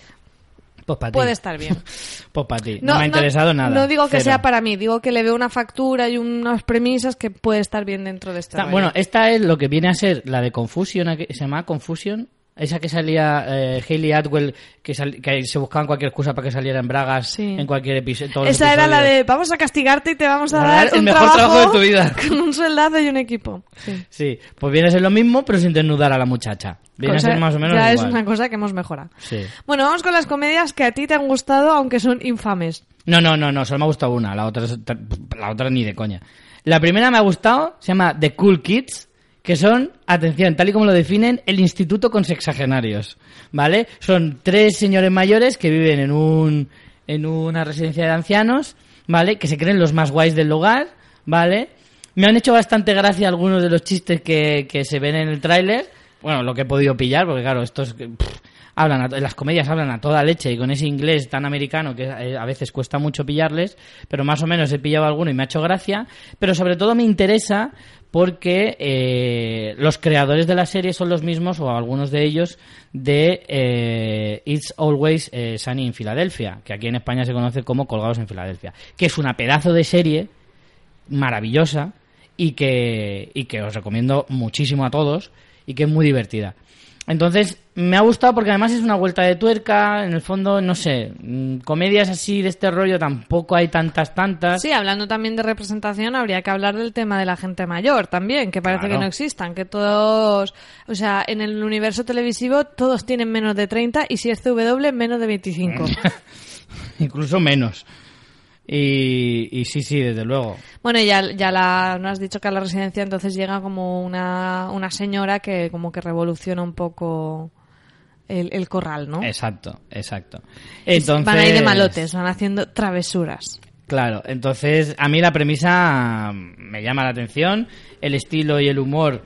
Pues para ti. puede estar bien. Pues para ti. No, me ha interesado nada. No digo que Cero. sea para mí, digo que le veo una factura y unas premisas que puede estar bien dentro de Está- rollo. bueno, esta es lo que viene a ser la de Confusion, ¿a qué- ¿se llama Confusion? Esa que salía eh, Hayley Atwell, que, sal- que se buscaban cualquier excusa para que saliera en bragas Sí. en cualquier episodio. Esa era la de vamos a castigarte y te vamos a Para dar el un mejor trabajo de tu vida. con un sueldazo y un equipo. Sí. Sí, pues viene a ser lo mismo, pero sin desnudar a la muchacha. Viene Cosa- a ser más o menos ya igual. es una cosa que hemos mejorado. Sí. Bueno, vamos con las comedias que a ti te han gustado, aunque son infames. No, no, no, no, solo me ha gustado una, la otra, la otra ni de coña. La primera me ha gustado, se llama The Cool Kids, que son, atención, tal y como lo definen, el instituto con sexagenarios, ¿vale? Son tres señores mayores que viven en un, en una residencia de ancianos, ¿vale? Que se creen los más guays del lugar, ¿vale? Me han hecho bastante gracia algunos de los chistes que, que se ven en el tráiler, bueno, lo que he podido pillar, porque claro, estos pff, hablan a- las comedias hablan a toda leche y con ese inglés tan americano que eh, a veces cuesta mucho pillarles, pero más o menos he pillado alguno y me ha hecho gracia, pero sobre todo me interesa porque eh, los creadores de la serie son los mismos o algunos de ellos de eh, It's Always eh, Sunny in Philadelphia, que aquí en España se conoce como Colgados en Filadelfia, que es una pedazo de serie maravillosa y que, y que os recomiendo muchísimo a todos y que es muy divertida. Entonces, me ha gustado porque además es una vuelta de tuerca, en el fondo, no sé, mm, comedias así de este rollo tampoco hay tantas, tantas. Sí, hablando también de representación, habría que hablar del tema de la gente mayor también, que parece Claro. que no existan, que todos, o sea, en el universo televisivo todos tienen menos de 30 y si es CW menos de 25. Incluso menos. Y, y sí, sí, desde luego. bueno, ya, ya la, no has dicho que a la residencia entonces llega como una, una señora que como que revoluciona un poco el, el corral, ¿no? Exacto, exacto. Entonces, Van ahí de malotes, van haciendo travesuras. Claro, entonces a mí la premisa me llama la atención, el estilo y el humor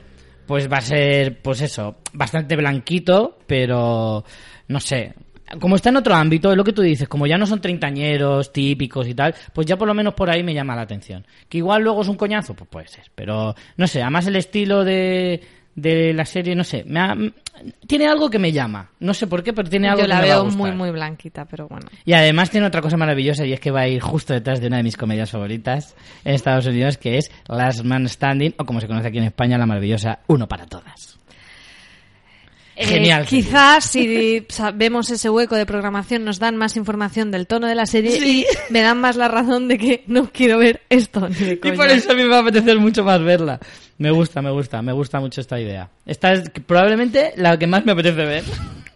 pues va a ser pues eso, bastante blanquito, pero no sé, como está en otro ámbito, es lo que tú dices, como ya no son treintañeros típicos y tal, pues ya por lo menos por ahí me llama la atención. Que igual luego es un coñazo, pues puede ser, pero no sé, además el estilo de de la serie, no sé, me ha- tiene algo que me llama. No sé por qué, pero tiene algo Yo que la me va a veo muy, muy blanquita, pero bueno. Y además tiene otra cosa maravillosa y es que va a ir justo detrás de una de mis comedias favoritas en Estados Unidos, que es Last Man Standing, o como se conoce aquí en España, la maravillosa Uno para Todas. Eh, Genial. quizás si vemos ese hueco de programación nos dan más información del tono de la serie y me dan más la razón de que no quiero ver esto. Ni de Y por eso a mí me va a apetecer mucho más verla. Me gusta, me gusta, me gusta mucho esta idea. Esta es probablemente la que más me apetece ver.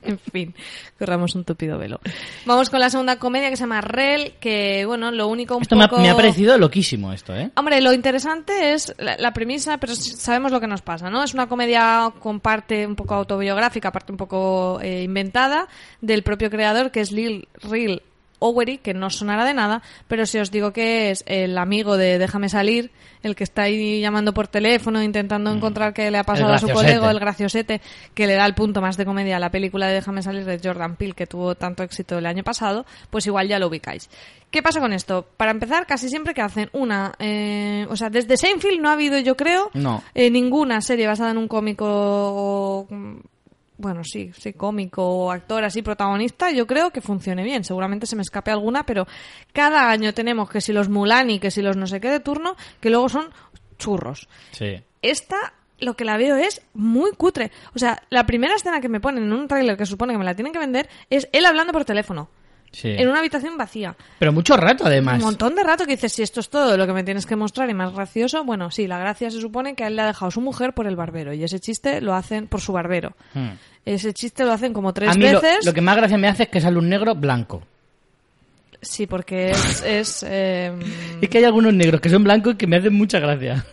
En fin, corramos un tupido velo. Vamos con la segunda comedia que se llama Rel, que bueno, lo único un Esto me ha, poco... me ha parecido loquísimo esto, ¿eh? Hombre, lo interesante es la, la premisa, pero sabemos lo que nos pasa, ¿no? Es una comedia con parte un poco autobiográfica, parte un poco eh, inventada, del propio creador, que es Lil Real Owery, que no sonará de nada, pero si os digo que es el amigo de Déjame salir, el que está ahí llamando por teléfono, intentando encontrar qué le ha pasado a su colega, el graciosete, que le da el punto más de comedia a la película de Déjame salir de Jordan Peele, que tuvo tanto éxito el año pasado, pues igual ya lo ubicáis. ¿Qué pasa con esto? Para empezar, casi siempre que hacen una... eh, o sea, desde Seinfeld no ha habido, yo creo, No. eh, ninguna serie basada en un cómico... bueno, sí, sí, cómico o actor así protagonista, yo creo que funcione bien. Seguramente se me escape alguna, pero cada año tenemos que si los Mulani, que si los no sé qué de turno, que luego son churros Sí. esta lo que la veo es muy cutre. O sea, la primera escena que me ponen en un tráiler que supone que me la tienen que vender es él hablando por teléfono. Sí. En una habitación vacía. Pero mucho rato, además. Un montón de rato que dices, si esto es todo lo que me tienes que mostrar y más gracioso, bueno, sí, la gracia se supone que a él le ha dejado su mujer por el barbero. Y ese chiste lo hacen por su barbero. Hmm. Ese chiste lo hacen como tres A mí lo, veces. lo que más gracia me hace es que sale un negro blanco. Sí, porque es... es, eh, Es que hay algunos negros que son blancos que me hacen mucha gracia.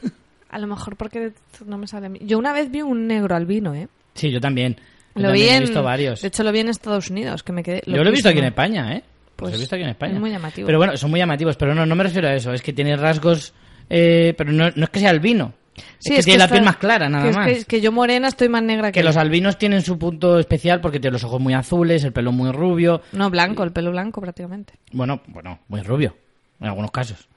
a lo mejor porque no me sale. Yo una vez vi un negro albino, ¿eh? Sí, yo también. Lo vi en... he visto varios. De hecho, lo vi en Estados Unidos, que me quedé... Yo lo he visto aquí en. España, ¿eh? Pues lo he visto aquí en España. es muy llamativo. Pero bueno, son muy llamativos, pero no, no me refiero a eso. Es que tiene rasgos, eh, pero no, no es que sea albino. Sí, es que tiene la está- piel más clara, nada que es más. que, que yo morena estoy más negra que, Que los albinos tienen su punto especial porque tienen los ojos muy azules, el pelo muy rubio. No, blanco, el pelo blanco prácticamente. Bueno, bueno, muy rubio, en algunos casos.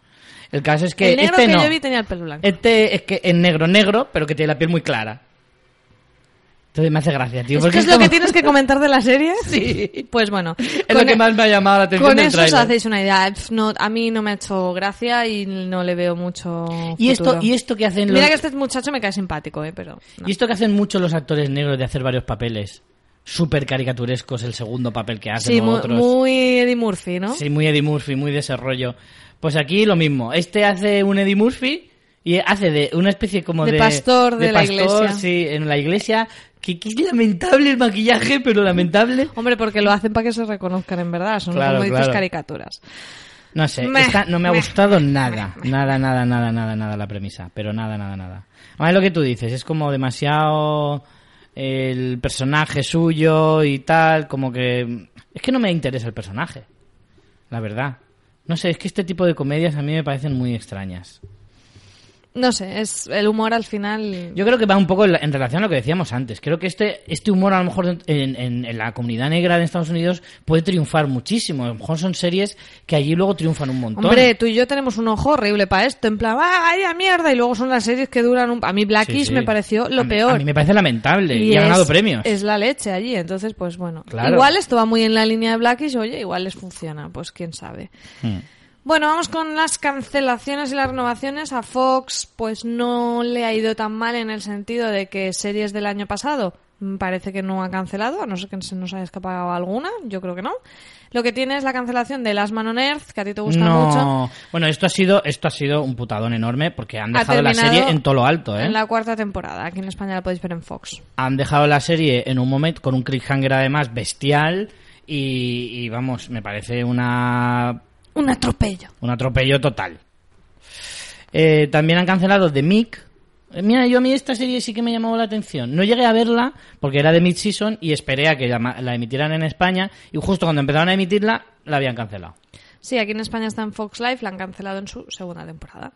El caso es que el negro este que no. yo vi tenía el pelo blanco. Este es que es negro, negro, pero que tiene la piel muy clara. Entonces me hace gracia, tío. es porque que es lo como- que tienes que comentar de la serie. Sí. Pues bueno. Es lo que e- más me ha llamado la atención Con del eso os tráiler. hacéis una idea. No, a mí no me ha hecho gracia y no le veo mucho Y esto, y esto que hacen los... Mira que este muchacho me cae simpático, ¿eh? Pero no. Y esto que hacen muchos los actores negros de hacer varios papeles. Súper caricaturescos el segundo papel que hacen Sí, o mu- otros. muy Eddie Murphy, ¿no? Sí, muy Eddie Murphy, muy de ese rollo. Pues aquí lo mismo. Este hace un Eddie Murphy y hace de una especie como De de... pastor de la iglesia. Sí, en la iglesia. Que, que es lamentable el maquillaje, pero lamentable. Hombre, porque lo hacen para que se reconozcan en verdad. Son Claro, como dices claro. caricaturas. No sé, Meh, esta no me ha meh, gustado nada. Nada, nada, nada, nada, nada la premisa. Pero nada, nada, nada. Además, lo que tú dices, es como demasiado el personaje suyo y tal, como que... Es que no me interesa el personaje, la verdad. No sé, es que este tipo de comedias a mí me parecen muy extrañas. No sé, es el humor al final. Yo creo que va un poco en, la- en relación a lo que decíamos antes. Creo que este, este humor a lo mejor en, en- en la comunidad negra de Estados Unidos puede triunfar muchísimo. A lo mejor son series que allí luego triunfan un montón. Hombre, tú y yo tenemos un ojo horrible para esto, en plan, ¡vaya mierda! Y luego son las series que duran un... A mí Sí, sí. me pareció lo A mí- peor. A mí me parece lamentable y, ha es- ganado premios. Es la leche allí, entonces, pues bueno. Claro. Igual esto va muy en la línea de Blackish, oye, igual les funciona, pues quién sabe. Hmm. Bueno, vamos con las cancelaciones y las renovaciones. A Fox, pues no le ha ido tan mal en el sentido de que series del año pasado mm, parece que no ha cancelado, a no ser que se nos haya escapado alguna, yo creo que no. Lo que tiene es la cancelación de Last Man on Earth, que a ti te gusta no, mucho. bueno, esto ha sido esto ha sido un putadón enorme porque han Ha dejado la serie en todo lo alto, ¿eh? En la cuarta temporada, aquí en España la podéis ver en Fox. Han dejado la serie en un momento con un cliffhanger además bestial y, y, vamos, me parece una Un atropello. un atropello total. Eh, también han cancelado The Mick. Eh, Mira, yo a mí esta serie sí que me llamó la atención. No llegué a verla porque era de mid-season y esperé a que la, emitieran en España y justo cuando empezaron a emitirla la habían cancelado. Sí, aquí en España está en Fox Life, la han cancelado en su segunda temporada.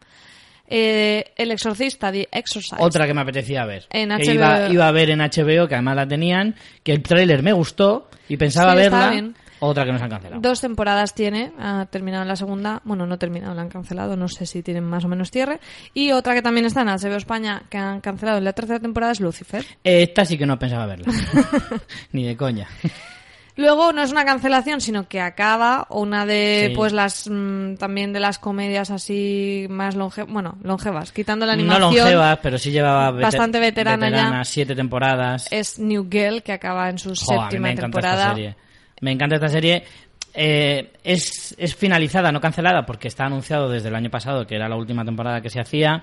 Eh, el Exorcista, The Exorcist. Otra que me apetecía ver. En que HBO. Iba, iba a ver en HBO, que además la tenían, que el tráiler me gustó y pensaba Sí, verla. bien. Otra que nos han cancelado. Dos temporadas tiene, ha terminado la segunda, bueno, no ha terminado, la han cancelado, no sé si tienen más o menos cierre. Y otra que también está en HBO España, que han cancelado en la tercera temporada, es Lucifer. Esta sí que no pensaba verla. Ni de coña. Luego no es una cancelación, sino que acaba una de Sí. pues las mm, también de las comedias así más longe bueno, longevas, quitando la No animación. longeva, pero sí llevaba Bastante veterana ya. siete temporadas. Es New Girl que acaba en su séptima temporada. Me encanta esta serie. Eh, es, es finalizada, no cancelada, porque está anunciado desde el año pasado que era la última temporada que se hacía.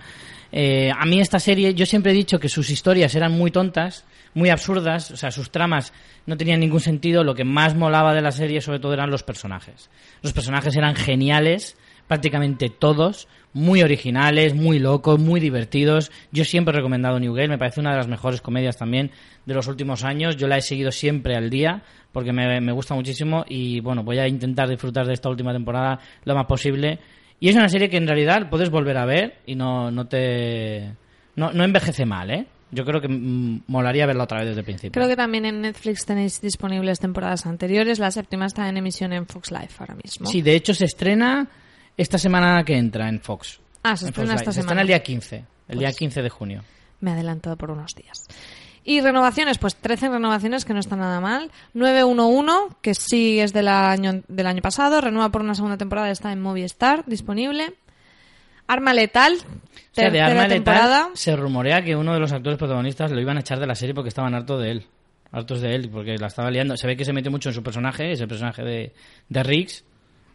Eh, a mí esta serie, yo siempre he dicho que sus historias eran muy tontas, muy absurdas, o sea, sus tramas no tenían ningún sentido. Lo que más molaba de la serie, sobre todo, eran los personajes. Los personajes eran geniales, prácticamente todos, muy originales, muy locos, muy divertidos. Yo siempre he recomendado New Girl, me parece una de las mejores comedias también de los últimos años. Yo la he seguido siempre al día porque me, me gusta muchísimo y bueno, voy a intentar disfrutar de esta última temporada lo más posible. Y es una serie que en realidad puedes volver a ver y no, no te... No, no envejece mal, ¿eh? Yo creo que mm, molaría verla otra vez desde el principio. Creo que también en Netflix tenéis disponibles temporadas anteriores. La séptima está en emisión en Fox Life ahora mismo. Sí, de hecho se estrena esta semana que entra en Fox. Ah, se En estrena esta. Se semana. el día 15, el Pues- día 15 de junio. Me he adelantado por unos días. Y renovaciones, pues 13 renovaciones, que no está nada mal. 911, que sí es del año, del año pasado, renueva por una segunda temporada, está en Movistar, disponible. Arma Letal, O sea, de Arma temporada. Letal se rumorea que uno de los actores protagonistas lo iban a echar de la serie porque estaban hartos de él. Hartos de él, porque la estaba liando. Se ve que se metió mucho en su personaje, ese personaje de, de Riggs,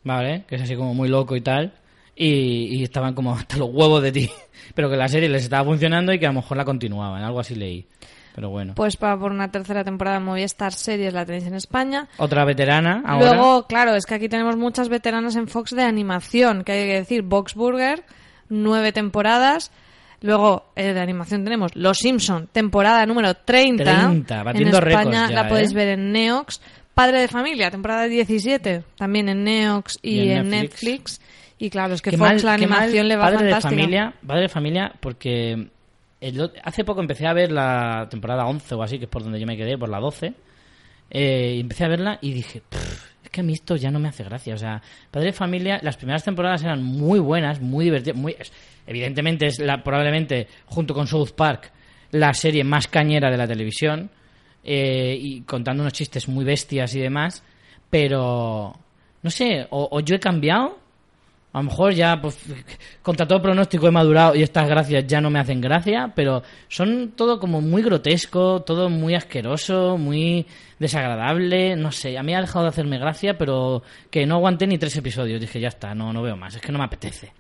¿vale? Que es así como muy loco y tal. Y, y estaban como hasta los huevos de ti. Pero que la serie les estaba funcionando y que a lo mejor la continuaban. Algo así leí. Pero bueno. Pues para por una tercera temporada Movistar Series la tenéis en España. Otra veterana ahora. Luego, claro, es que aquí tenemos muchas veteranas en Fox de animación, que hay que decir, Boxburger, nueve temporadas. Luego, eh, de animación tenemos Los Simpson, temporada número 30. 30, batiendo en España ya, la podéis ¿eh? ver en Neox. Padre de Familia, temporada 17, también en Neox y, Y en en Netflix. Netflix. Y claro, es que Qué Fox mal- la animación le va padre fantástica. de familia padre de familia porque el hace poco empecé a ver la temporada 11 o así que es por donde yo me quedé por la 12 eh, y empecé a verla y dije "Pff, es que a mí esto ya no me hace gracia o sea padre de familia las primeras temporadas eran muy buenas muy divertidas muy es- evidentemente es la probablemente junto con South Park la serie más cañera de la televisión eh, y contando unos chistes muy bestias y demás pero no sé o- yo he cambiado a lo mejor ya, pues, contra todo pronóstico he madurado y estas gracias ya no me hacen gracia, pero son todo como muy grotesco, todo muy asqueroso, muy desagradable, no sé, a mí ha dejado de hacerme gracia, pero que no aguanté ni tres episodios, dije ya está, no, no veo más, es que no me apetece.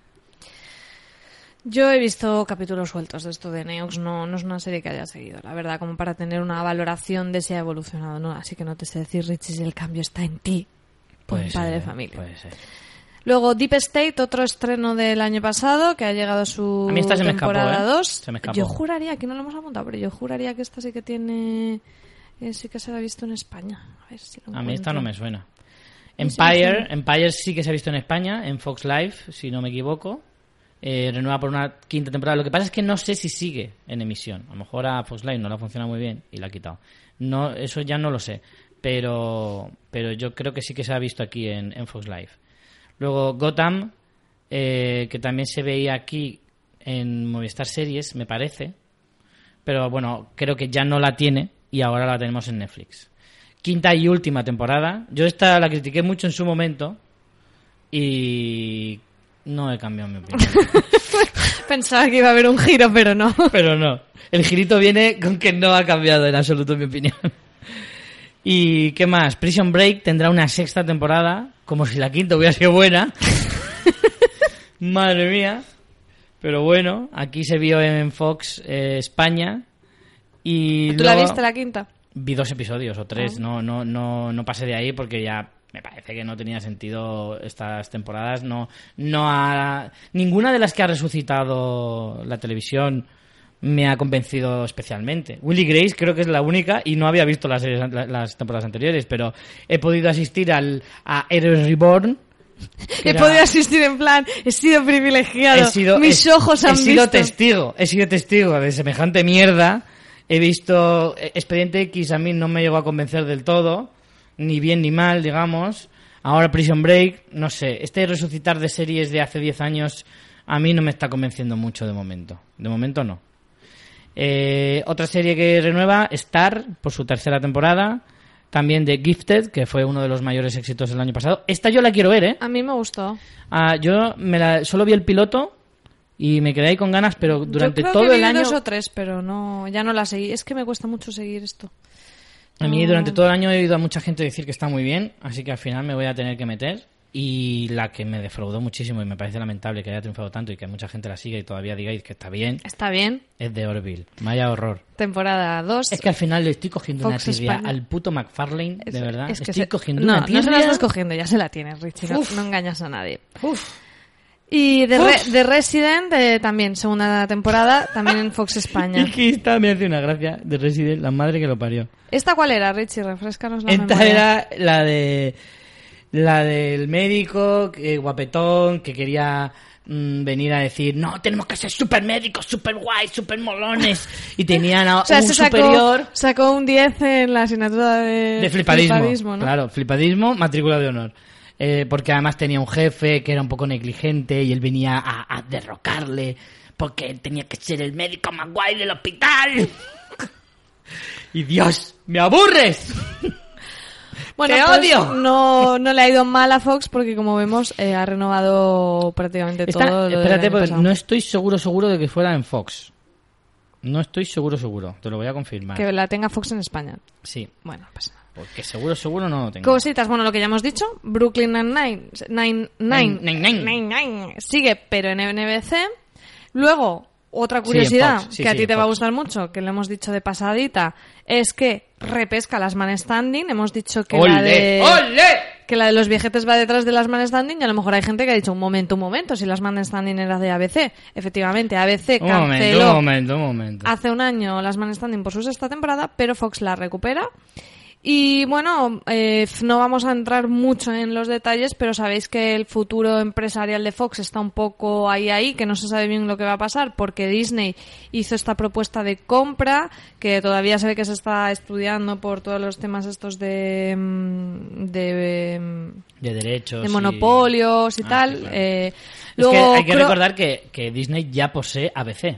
Yo he visto capítulos sueltos de esto de Neox, no, no es una serie que haya seguido, la verdad, como para tener una valoración de si ha evolucionado o no. Así que no te sé decir, Richie, si el cambio está en ti. Padre de familia. puede ser. Luego Deep State, otro estreno del año pasado, que ha llegado a su A mí esta se me escapó, temporada ¿eh? 2. Se me escapó. Yo juraría, que no lo hemos apuntado, pero yo juraría que esta sí que tiene... eh, sí que se la ha visto en España. A ver si lo A mí esta no me suena. Empire. Empire sí que se ha visto en España, en Fox Live, si no me equivoco. Eh, renueva por una quinta temporada. Lo que pasa es que no sé si sigue en emisión. A lo mejor a Fox Live no la funciona muy bien y la ha quitado. No, eso ya no lo sé. Pero, pero yo creo que sí que se ha visto aquí en, Fox Live. Luego Gotham, eh, que también se veía aquí en Movistar Series, me parece. Pero bueno, creo que ya no la tiene y ahora la tenemos en Netflix. Quinta y última temporada. Yo esta la critiqué mucho en su momento y no he cambiado mi opinión. Pensaba que iba a haber un giro, pero no. Pero no. El girito viene con que no ha cambiado en absoluto mi opinión. ¿Y qué más? Prison Break tendrá una sexta temporada, como si la quinta hubiera sido buena. Madre mía. Pero bueno, aquí se vio en Fox eh, España. Y ¿Tú la viste la quinta? Vi dos episodios o tres, Ah. no, no, no, no pasé de ahí porque ya me parece que no tenía sentido estas temporadas. No, no ha, ninguna de las que ha resucitado la televisión me ha convencido especialmente. Willy Grace creo que es la única y no había visto las, series- la- las temporadas anteriores, pero he podido asistir al, a Heroes Reborn. He era- podido asistir en plan, he sido privilegiado, he sido, mis he- ojos han he sido visto. testigo, he sido testigo de semejante mierda. He visto eh, Expediente X, a mí no me llegó a convencer del todo. Ni bien ni mal, digamos. Ahora Prison Break, no sé, este resucitar de series de hace 10 años a mí no me está convenciendo mucho de momento. De momento no. Eh, otra serie que renueva, Star, por su tercera temporada. También de Gifted, que fue uno de los mayores éxitos del año pasado. Esta yo la quiero ver, ¿eh? A mí me gustó. Ah, yo me la, solo vi el piloto y me quedé ahí con ganas, pero durante Yo creo todo que el vi año... dos o tres, pero no, ya no la seguí. Es que me cuesta mucho seguir esto. A mí No. durante todo el año he oído a mucha gente decir que está muy bien, así que al final me voy a tener que meter. Y la que me defraudó muchísimo y me parece lamentable que haya triunfado tanto y que mucha gente la siga y todavía digáis que está bien, Está bien. es de Orville. Vaya horror. Temporada 2. Es que al final le estoy cogiendo una Fox tirria España. al puto McFarlane, de verdad. Es que estoy se- cogiendo no, una no tirria. se la estás cogiendo, ya se la tienes, Richie. No, Uf. no engañas a nadie. Y de, Re- de Resident, eh, también, segunda temporada, también en Fox España. Que esta me hace una gracia de Resident, la madre que lo parió. ¿Esta cuál era, Richie? Refrescanos la Esta memoria. era la de la del médico guapetón que quería mm, venir a decir no tenemos que ser super médicos, super guays, super molones y tenían a O sea, un sacó, superior sacó un 10 en la asignatura de, de flipadismo, ¿no? claro, flipadismo, matrícula de honor. Eh, porque además tenía un jefe que era un poco negligente y él venía a, a derrocarle porque tenía que ser el médico más guay del hospital. y Dios, me aburres. Bueno, ¡Te pues odio! No, no le ha ido mal a Fox porque, como vemos, eh, ha renovado prácticamente Está- todo. lo espérate, pasado. no estoy seguro seguro de que fuera en Fox. No estoy seguro seguro, te lo voy a confirmar. Que la tenga Fox en España. Sí, Bueno, no pasa nada. Porque seguro seguro no lo tengo. Cositas, bueno, lo que ya hemos dicho, Brooklyn Nine-Nine, Nine, Nine, Nine- Nine. Sigue, pero en NBC. Luego, otra curiosidad sí, que a sí, ti te va a gustar mucho, que le hemos dicho de pasadita, es que repesca las man standing. Hemos dicho que la de que la de los viejetes va detrás de las man standing y a lo mejor hay gente que ha dicho un momento, un momento, si las man standing era de ABC. Efectivamente, ABC Un momento, canceló un momento, un momento. hace un año las Man Standing por su sexta temporada, pero Fox la recupera. Y bueno, eh, no vamos a entrar mucho en los detalles, pero sabéis que el futuro empresarial de Fox está un poco ahí ahí, que no se sabe bien lo que va a pasar, porque Disney hizo esta propuesta de compra, que todavía se ve que se está estudiando por todos los temas estos de, mm, de, mm, De derechos. de monopolios y Ah, tal. claro. eh, Es que hay que creo- recordar que, que Disney ya posee ABC.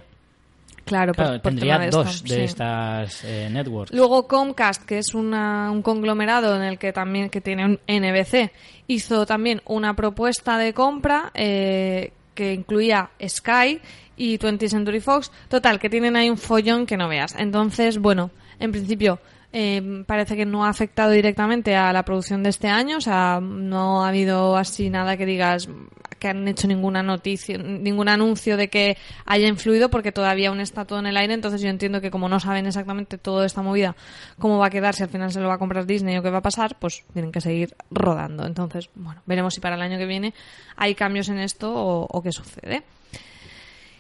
Claro, Claro, por tendría tema de esto, dos de sí. estas eh, networks. Luego Comcast, que es una- un conglomerado en el que también que tiene un NBC, hizo también una propuesta de compra eh, que incluía Sky y 20th Century Fox. Total, que tienen ahí un follón que no veas. Entonces, bueno, en principio eh, parece que no ha afectado directamente a la producción de este año. O sea, no ha habido así nada que digas que han hecho ninguna noticia, ningún anuncio de que haya influido porque todavía aún está todo en el aire. Entonces yo entiendo que como no saben exactamente toda esta movida, cómo va a quedar, si al final se lo va a comprar Disney o qué va a pasar, pues tienen que seguir rodando. Entonces, bueno, veremos si para el año que viene hay cambios en esto o, o qué sucede.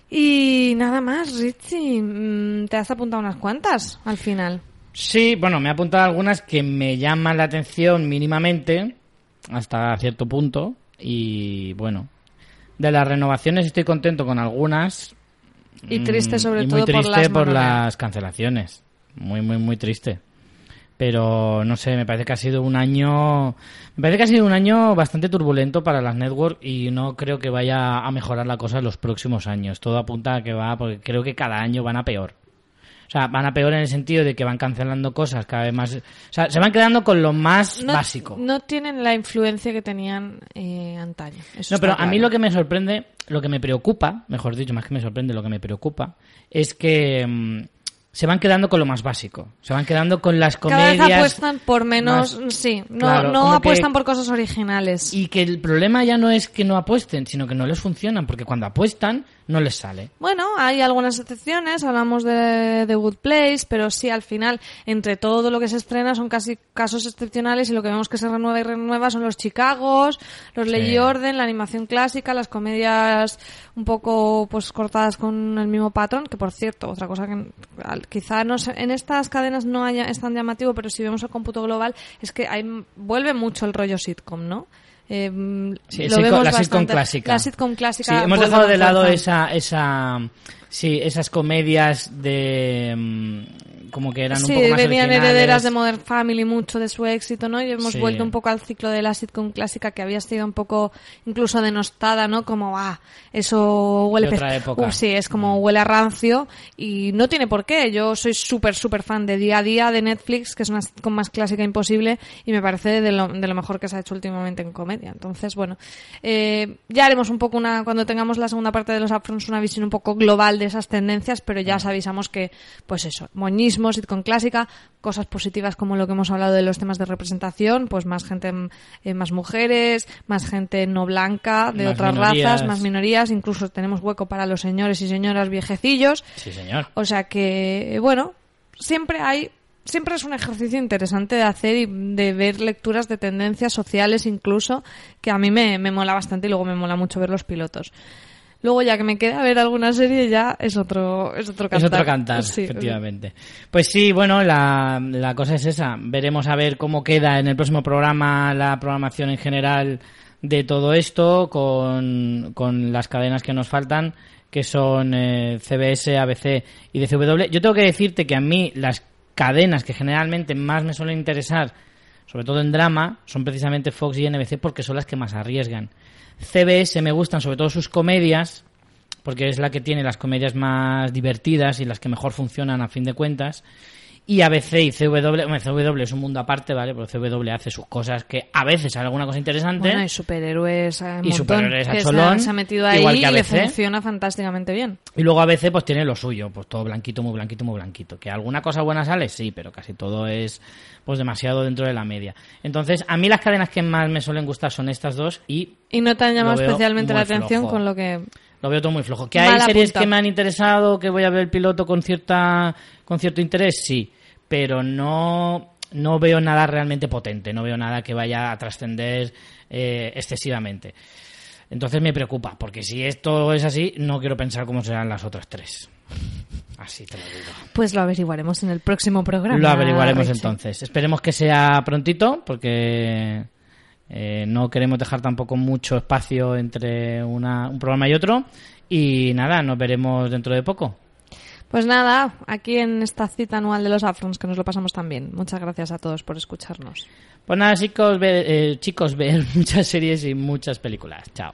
Y nada más, Richie, mm, te has apuntado unas cuantas al final. Sí, bueno, me he apuntado algunas que me llaman la atención mínimamente, hasta cierto punto, y bueno, de las renovaciones estoy contento con algunas. Y triste mm, sobre y todo muy por las por las cancelaciones. Muy, muy, muy triste. Pero no sé, me parece que ha sido un año. Me parece que ha sido un año bastante turbulento para las networks y no creo que vaya a mejorar la cosa en los próximos años. Todo apunta a que va, porque creo que cada año van a peor. O sea, van a peor en el sentido de que van cancelando cosas cada vez más. O sea, se van quedando con lo más No, básico. no tienen la influencia que tenían eh, antaño. Eso No, pero a mí lo que me sorprende, lo que me preocupa, mejor dicho, más que me sorprende, lo que me preocupa, es que mm, se van quedando con lo más básico. Se van quedando con las Cada comedias. vez apuestan por menos, más- sí, no, Claro, no que- apuestan por cosas originales. Y que el problema ya no es que no apuesten, sino que no les funcionan, porque cuando apuestan, no les sale. Bueno, hay algunas excepciones, hablamos de The Good Place, pero sí, al final, entre todo lo que se estrena son casi casos excepcionales y lo que vemos que se renueva y renueva son los Chicagos, los Ley y Sí. Orden, la animación clásica, las comedias un poco pues cortadas con el mismo patrón, que por cierto, otra cosa que quizá no sé- en estas cadenas no haya, es tan llamativo, pero si vemos el cómputo global es que hay, vuelve mucho el rollo sitcom, ¿no? Eh, Sí, lo sitcom- vemos la sitcom bastante. clásica. La sitcom clásica. Sí, hemos vuelve dejado de lado esa, esa, sí, esas comedias de, mm, como que eran un Sí, poco más venían herederas de Modern Family mucho de su éxito, ¿no? Y hemos Sí. vuelto un poco al ciclo de la sitcom clásica que había sido un poco incluso denostada, ¿no? Como, ah, eso huele De otra pez- época. Uh, sí, es como huele a rancio y no tiene por qué. Yo soy súper, súper fan de Día a Día de Netflix, que es una sitcom más clásica imposible y me parece de lo, de lo mejor que se ha hecho últimamente en comedia. Entonces, bueno, eh, ya haremos un poco una, cuando tengamos la segunda parte de los Afrons, una visión un poco global de esas tendencias, pero ya os avisamos que, pues eso, moñismo, sitcom clásica, cosas positivas como lo que hemos hablado de los temas de representación, pues más gente, eh, más mujeres, más gente no blanca, de Más otras minorías. razas, más minorías, incluso tenemos hueco para los señores y señoras viejecillos. Sí, señor. O sea que, bueno, siempre hay, siempre es un ejercicio interesante de hacer y de ver lecturas de tendencias sociales incluso, que a mí me, me mola bastante y luego me mola mucho ver los pilotos. Luego ya que me queda ver alguna serie ya es otro, es otro cantar. Es otro cantar, Sí, efectivamente. Pues sí, bueno, la, la cosa es esa. Veremos a ver cómo queda en el próximo programa la programación en general de todo esto con, con las cadenas que nos faltan, que son eh, CBS, ABC y DCW. Yo tengo que decirte que a mí las cadenas que generalmente más me suelen interesar, sobre todo en drama, son precisamente Fox y NBC porque son las que más arriesgan. CBS me gustan sobre todo sus comedias, porque es la que tiene las comedias más divertidas y las que mejor funcionan a fin de cuentas. Y ABC y CW, hombre, CW es un mundo aparte, ¿vale? Pero CW hace sus cosas que a veces hay alguna cosa interesante. Bueno, y superhéroes, eh, un Y superhéroes a que se ha- cholón, se ha metido ahí igual que y le ABC. funciona fantásticamente bien. Y luego a veces pues tiene lo suyo, pues todo blanquito, muy blanquito, muy blanquito. Que alguna cosa buena sale, sí, pero casi todo es pues demasiado dentro de la media. Entonces, a mí las cadenas que más me suelen gustar son estas dos y Y no te han llamado especialmente la atención flojo. con lo que... lo veo todo muy flojo. ¿Que hay Mala series punta. que me han interesado, que voy a ver el piloto con cierta con cierto interés? Sí, pero no no veo nada realmente potente, no veo nada que vaya a trascender eh, excesivamente. Entonces me preocupa, porque si esto es así, no quiero pensar cómo serán las otras tres. Así te lo digo. Pues lo averiguaremos en el próximo programa. Lo averiguaremos Richie. entonces. Esperemos que sea prontito, porque eh, no queremos dejar tampoco mucho espacio entre una- un programa y otro. Y nada, nos veremos dentro de poco. Pues nada, aquí en esta cita anual de los Afrons, que nos lo pasamos tan bien. Muchas gracias a todos por escucharnos. Pues nada, chicos, ver, eh, chicos, ver muchas series y muchas películas. Chao.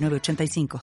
906985.